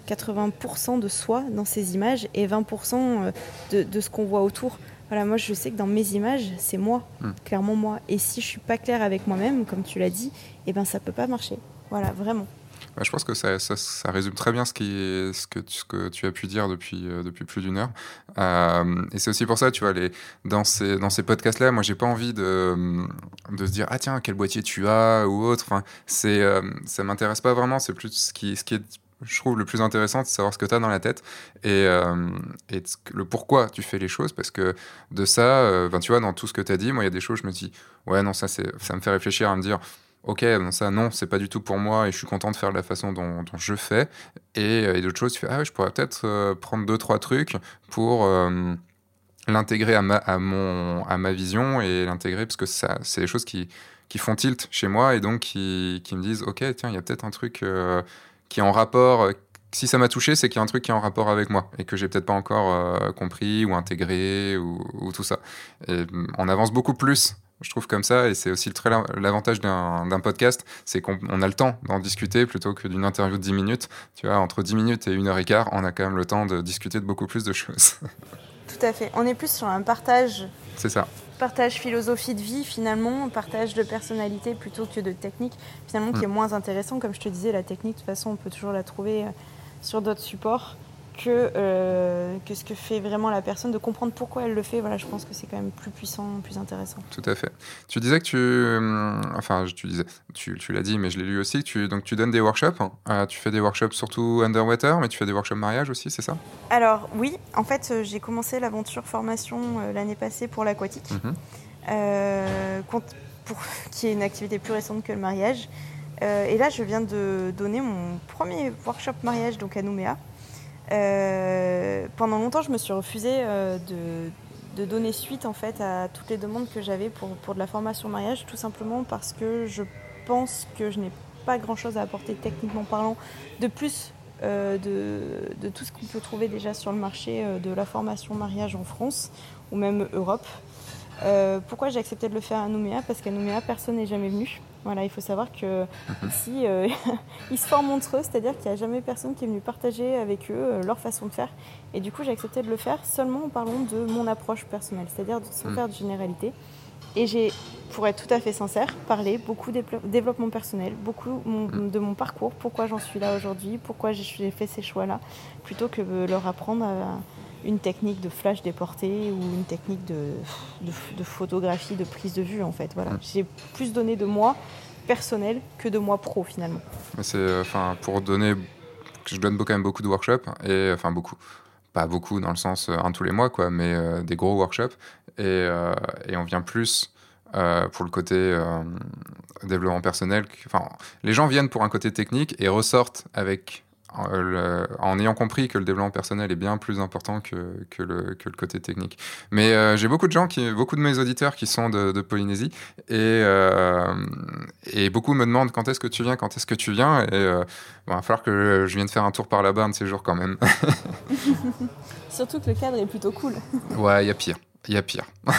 80% euh, de soi dans ces images et 20% de, de ce qu'on voit autour. Voilà, moi je sais que dans mes images, c'est moi, hmm. clairement moi. Et si je suis pas claire avec moi-même, comme tu l'as dit, eh ben ça peut pas marcher. Voilà, vraiment. je pense que ça, ça, résume très bien ce, qui ce, que, tu, ce que tu as pu dire depuis, euh, depuis plus d'une heure. Euh, et c'est aussi pour ça, tu vois, les, dans ces, dans ces podcasts-là, moi, j'ai pas envie de, de se dire, ah tiens, quel boîtier tu as ou autre. Enfin, c'est, euh, ça m'intéresse pas vraiment. C'est plus ce qui, ce qui est je trouve le plus intéressant, c'est savoir ce que tu as dans la tête et, euh, le pourquoi tu fais les choses. Parce que de ça, euh, ben, tu vois, dans tout ce que tu as dit, moi, il y a des choses, je me dis, ouais, non, ça, ça me fait réfléchir à me dire, ok, ça, non, c'est pas du tout pour moi et je suis content de faire de la façon dont, je fais. Et, euh, et d'autres choses, tu fais, ah, je pourrais peut-être prendre deux, trois trucs pour l'intégrer à ma, vision et l'intégrer parce que c'est des choses qui, qui font tilt chez moi et donc qui me disent, ok, tiens, il y a peut-être un truc qui est en rapport. Euh, si ça m'a touché, c'est qu'il y a un truc qui est en rapport avec moi et que j'ai peut-être pas encore euh, compris ou intégré ou, tout ça. Et mm, on avance beaucoup plus je trouve comme ça, et c'est aussi l'avantage d'un podcast, c'est qu'on a le temps d'en discuter plutôt que d'une interview de 10 minutes. Tu vois, entre 10 minutes et une heure et quart, on a quand même le temps de discuter de beaucoup plus de choses. Tout à fait. On est plus sur un partage. C'est ça partage philosophie de vie finalement, partage de personnalité plutôt que de technique finalement qui est mm. moins intéressant. Comme je te disais, la technique de toute façon on peut toujours la trouver euh, sur d'autres supports que, euh, que ce que fait vraiment la personne, de comprendre pourquoi elle le fait. Voilà, je pense que c'est quand même plus puissant, plus intéressant. Tout à fait. Tu disais que tu, euh, enfin, tu disais, tu, tu l'as dit, mais je l'ai lu aussi. Tu, donc tu donnes des workshops. Hein. tu fais des workshops surtout underwater, mais tu fais des workshops mariage aussi, c'est ça? Alors oui, en fait, euh, j'ai commencé l'aventure formation l'année passée pour l'aquatique, mhm. pour qui est une activité plus récente que le mariage. et là, je viens de donner mon premier workshop mariage donc à Nouméa. Euh, pendant longtemps, je me suis refusée euh, de, donner suite en fait à toutes les demandes que j'avais pour, pour de la formation mariage, tout simplement parce que je pense que je n'ai pas grand-chose à apporter techniquement parlant, de plus euh, de, de, tout ce qu'on peut trouver déjà sur le marché de la formation mariage en France ou même Europe. pourquoi j'ai accepté de le faire à Nouméa? Parce qu'à Nouméa, personne n'est jamais venu. Voilà, il faut savoir que ici, euh, ils se forment entre eux, c'est-à-dire qu'il n'y a jamais personne qui est venu partager avec eux euh, leur façon de faire. Et du coup, j'ai accepté de le faire seulement en parlant de mon approche personnelle, c'est-à-dire sans mhm. faire de généralité. Et j'ai, pour être tout à fait sincère, parlé beaucoup de développement personnel, beaucoup mhm. de mon parcours, pourquoi j'en suis là aujourd'hui, pourquoi j'ai fait ces choix-là, plutôt que de leur apprendre une technique de flash déporté ou une technique de, de, photographie, de prise de vue en fait. Voilà. J'ai plus donné de moi personnel que de moi pro finalement. C'est euh, enfin pour donner, je donne quand même beaucoup de workshops et enfin beaucoup, pas beaucoup dans le sens euh, un tous les mois quoi, mais euh, des gros workshops et, euh, et on vient plus euh, pour le côté euh, développement personnel. Enfin, les gens viennent pour un côté technique et ressortent avec euh, le- en ayant compris que le développement personnel est bien plus important que, que, le, que le côté technique. Mais euh, j'ai beaucoup de gens, qui, beaucoup de mes auditeurs qui sont de, de Polynésie et, euh, et beaucoup me demandent quand est-ce que tu viens, quand est-ce que tu viens. Et euh, bon, il va falloir que je vienne faire un tour par là-bas un de ces jours quand même. Surtout que le cadre est plutôt cool. ouais, il y a pire. Il y a pire.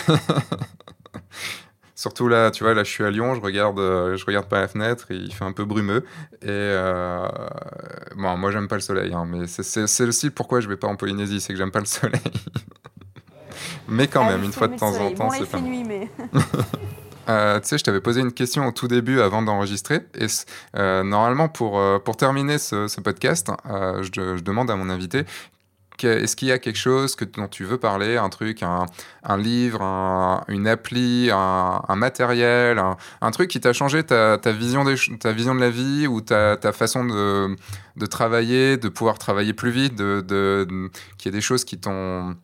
Surtout là, tu vois, là je suis à Lyon, je regarde, euh, je regarde par la fenêtre, et il fait un peu brumeux. Et euh, bon, moi j'aime pas le soleil, hein, mais c'est- aussi pourquoi je vais pas en Polynésie, c'est que j'aime pas le soleil. mais quand Ah, même, une fois de temps en temps, Bon, c'est pas nuit, mais. Euh, tu sais, je t'avais posé une question au tout début avant d'enregistrer. Et euh, normalement, pour, euh, pour terminer ce, ce podcast, je, je demande à mon invité est-ce qu'il y a quelque chose que, dont tu veux parler, un truc, un, un livre, un- une appli, un, un matériel, un, truc qui t'a changé ta, ta, vision des, ch- ta vision de la vie ou ta, ta façon de, de travailler, de pouvoir travailler plus vite, de, de, de- qu'il y ait des choses qui t'ont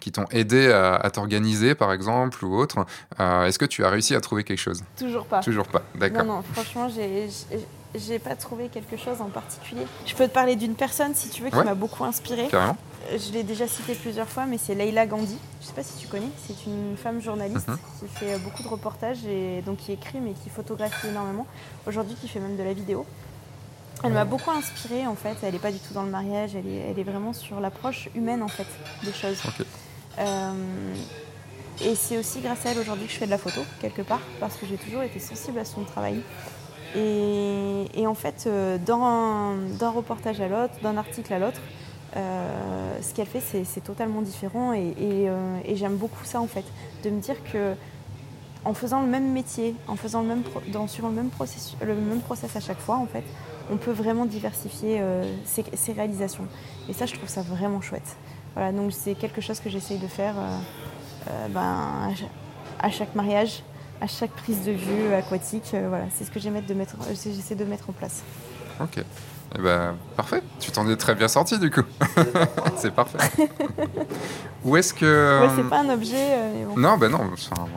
qui t'ont aidé à, à t'organiser, par exemple, ou autre. Euh, Est-ce que tu as réussi à trouver quelque chose? Toujours pas. Toujours pas, d'accord. Non, non, franchement, j'ai- j'ai pas trouvé quelque chose en particulier. Je peux te parler d'une personne, si tu veux, qui Ouais. m'a beaucoup inspirée. Carrément. Je l'ai déjà citée plusieurs fois, mais c'est Leila Gandhi. Je sais pas si tu connais. C'est une femme journaliste Mhm. qui fait euh, beaucoup de reportages et donc qui écrit, mais qui photographie énormément. Aujourd'hui, qui fait même de la vidéo. Elle m'a beaucoup inspirée en fait. Elle n'est pas du tout dans le mariage. Elle est, elle est vraiment sur l'approche humaine en fait des choses. Ok. Euh, et c'est aussi grâce à elle aujourd'hui que je fais de la photo quelque part parce que j'ai toujours été sensible à son travail. Et, en fait, euh, d'un reportage à l'autre, d'un article à l'autre, euh, ce qu'elle fait, c'est totalement différent. Euh, et j'aime beaucoup ça, en fait, de me dire que en faisant le même métier, en faisant le même, suivant le même, processus, le même process à chaque fois, en fait, on peut vraiment diversifier ses, réalisations. Et ça, je trouve ça vraiment chouette. Voilà, donc c'est quelque chose que j'essaye de faire ben, à chaque mariage, à chaque prise de vue aquatique. euh, voilà, c'est ce que j'aime de mettre, euh, j'essaie de mettre en place. Ok. Eh ben, parfait. Tu t'en es très bien sorti, du coup. c'est parfait. Où est-ce que... Ouais, c'est pas un objet, euh, mais bon. Non, ben non.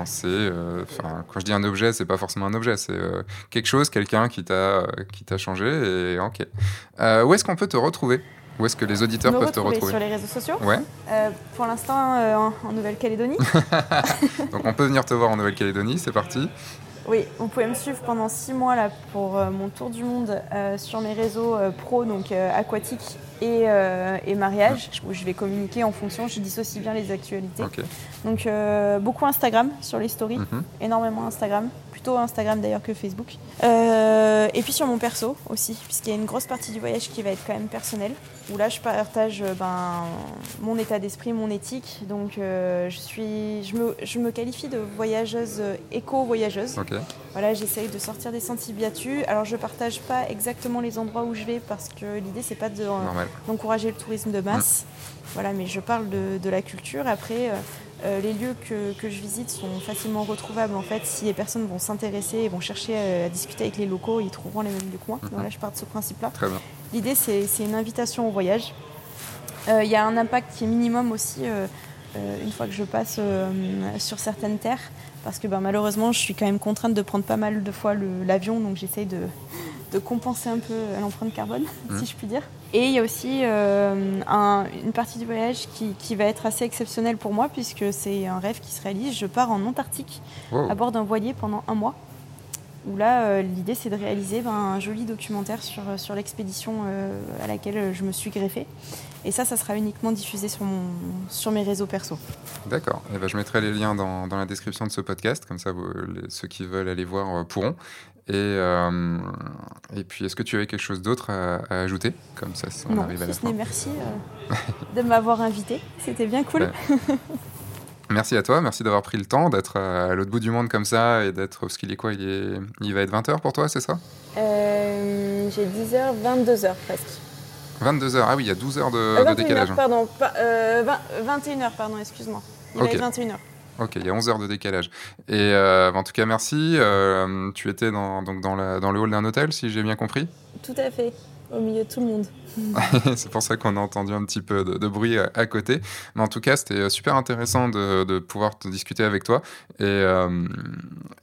C'est, euh, quand je dis un objet, c'est pas forcément un objet. C'est euh, quelque chose, quelqu'un qui t'a, euh, qui t'a changé. Et ok. Euh, où est-ce qu'on peut te retrouver? Où est-ce que les auditeurs me peuvent te retrouver sur les réseaux sociaux. Ouais. Euh, pour l'instant, euh, en, en Nouvelle-Calédonie. Donc on peut venir te voir en Nouvelle-Calédonie. C'est parti. Oui, vous pouvez me suivre pendant six mois là pour euh, mon tour du monde sur mes réseaux pro, donc aquatique et, euh, et mariage, où je vais communiquer en fonction, je dissocie bien les actualités. Donc euh, beaucoup Instagram sur les stories, Mhm. énormément Instagram, plutôt Instagram d'ailleurs que Facebook. Euh, et puis sur mon perso aussi, puisqu'il y a une grosse partie du voyage qui va être quand même personnelle, où là je partage ben, mon état d'esprit, mon éthique. Donc je, suis, je, me, je me qualifie de voyageuse éco-voyageuse. Voilà, j'essaye de sortir des sentiers battus. Alors je partage pas exactement les endroits où je vais parce que l'idée c'est pas de, Normal. D'encourager le tourisme de masse. Voilà, mais je parle de, de la culture. Après, euh, euh, les lieux que, que je visite sont facilement retrouvables. En fait, si les personnes vont s'intéresser et vont chercher à, à discuter avec les locaux, ils trouveront les mêmes lieux que moi. Mhm. Voilà, je pars de ce principe-là. Très bien. L'idée, c'est c'est une invitation au voyage. Euh, Il y a un impact qui est minimum aussi euh, euh, une fois que je passe euh, sur certaines terres, parce que ben, malheureusement, je suis quand même contrainte de prendre pas mal de fois l'avion, donc j'essaye de, de compenser un peu l'empreinte carbone, si je puis dire. Et il y a aussi euh, un- une partie du voyage qui, qui va être assez exceptionnelle pour moi, puisque c'est un rêve qui se réalise. Je pars en Antarctique Wow. à bord d'un voilier pendant un mois. Où là, euh, l'idée, c'est de réaliser ben, un joli documentaire sur, sur l'expédition euh, à laquelle je me suis greffée. Et ça, ça sera uniquement diffusé sur, mon, sur mes réseaux perso. D'accord. Eh ben, je mettrai les liens dans, dans la description de ce podcast, comme ça vous- les- ceux qui veulent aller voir euh, pourront. Et, euh, et puis, est-ce que tu avais quelque chose d'autre à, à ajouter Comme ça, on non, arrive à la fin. merci euh, de m'avoir invité. C'était bien cool. Merci à toi, merci d'avoir pris le temps d'être à l'autre bout du monde comme ça et d'être. Parce qu'il est quoi il, est, il va être 20h pour toi, c'est ça? Euh, J'ai 10h, 22h presque. 22h, ah oui, il y a 12 heures de, de 21h, décalage. pardon. pas- euh, 21h, pardon, excuse-moi. Il Ok. va être 21h. Ok, il y a 11 heures de décalage. Et euh, en tout cas, merci. Euh, tu étais donc dans le hall d'un hôtel, si j'ai bien compris? Tout à fait. au milieu de tout le monde. c'est pour ça qu'on a entendu un petit peu de, bruit à, côté. Mais en tout cas, c'était euh, super intéressant de, pouvoir te discuter avec toi. Et, euh,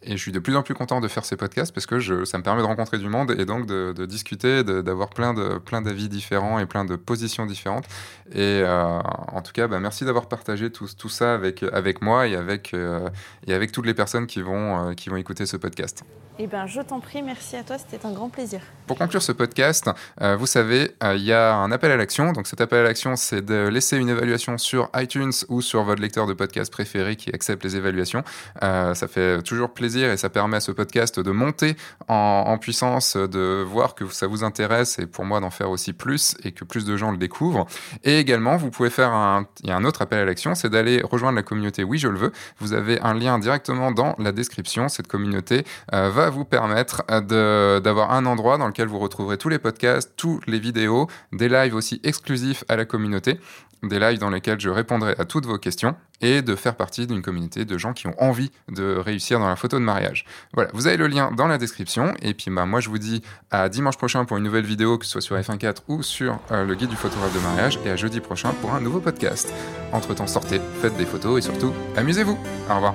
et, je suis de plus en plus content de faire ces podcasts parce que je, ça me permet de rencontrer du monde et donc de, discuter, d'avoir plein d'avis plein différents et plein de positions différentes. Et euh, en tout cas, bah, merci d'avoir partagé tout, tout, ça avec, avec moi et avec, et avec toutes les personnes qui vont, qui vont écouter ce podcast. Eh ben, je t'en prie, merci à toi, c'était un grand plaisir. Pour conclure ce podcast, vous savez, il y a un appel à l'action. Donc cet appel à l'action, c'est de laisser une évaluation sur iTunes ou sur votre lecteur de podcast préféré qui accepte les évaluations. Euh, ça fait toujours plaisir et ça permet à ce podcast de monter en, puissance, de voir que ça vous intéresse et pour moi d'en faire aussi plus et que plus de gens le découvrent. Et également, vous pouvez faire un, il y a un autre appel à l'action, c'est d'aller rejoindre la communauté Oui, je le veux. Vous avez un lien directement dans la description. Cette communauté euh, va vous permettre d'avoir un endroit dans lequel vous retrouverez tous les podcasts, toutes les vidéos, des lives aussi exclusifs à la communauté, des lives dans lesquels je répondrai à toutes vos questions et de faire partie d'une communauté de gens qui ont envie de réussir dans la photo de mariage. Voilà, vous avez le lien dans la description et puis bah, moi je vous dis à dimanche prochain pour une nouvelle vidéo, que ce soit sur F1.4 ou sur euh, le guide du photographe de mariage et à jeudi prochain pour un nouveau podcast. Entre-temps, sortez, faites des photos et surtout, amusez-vous. Au revoir.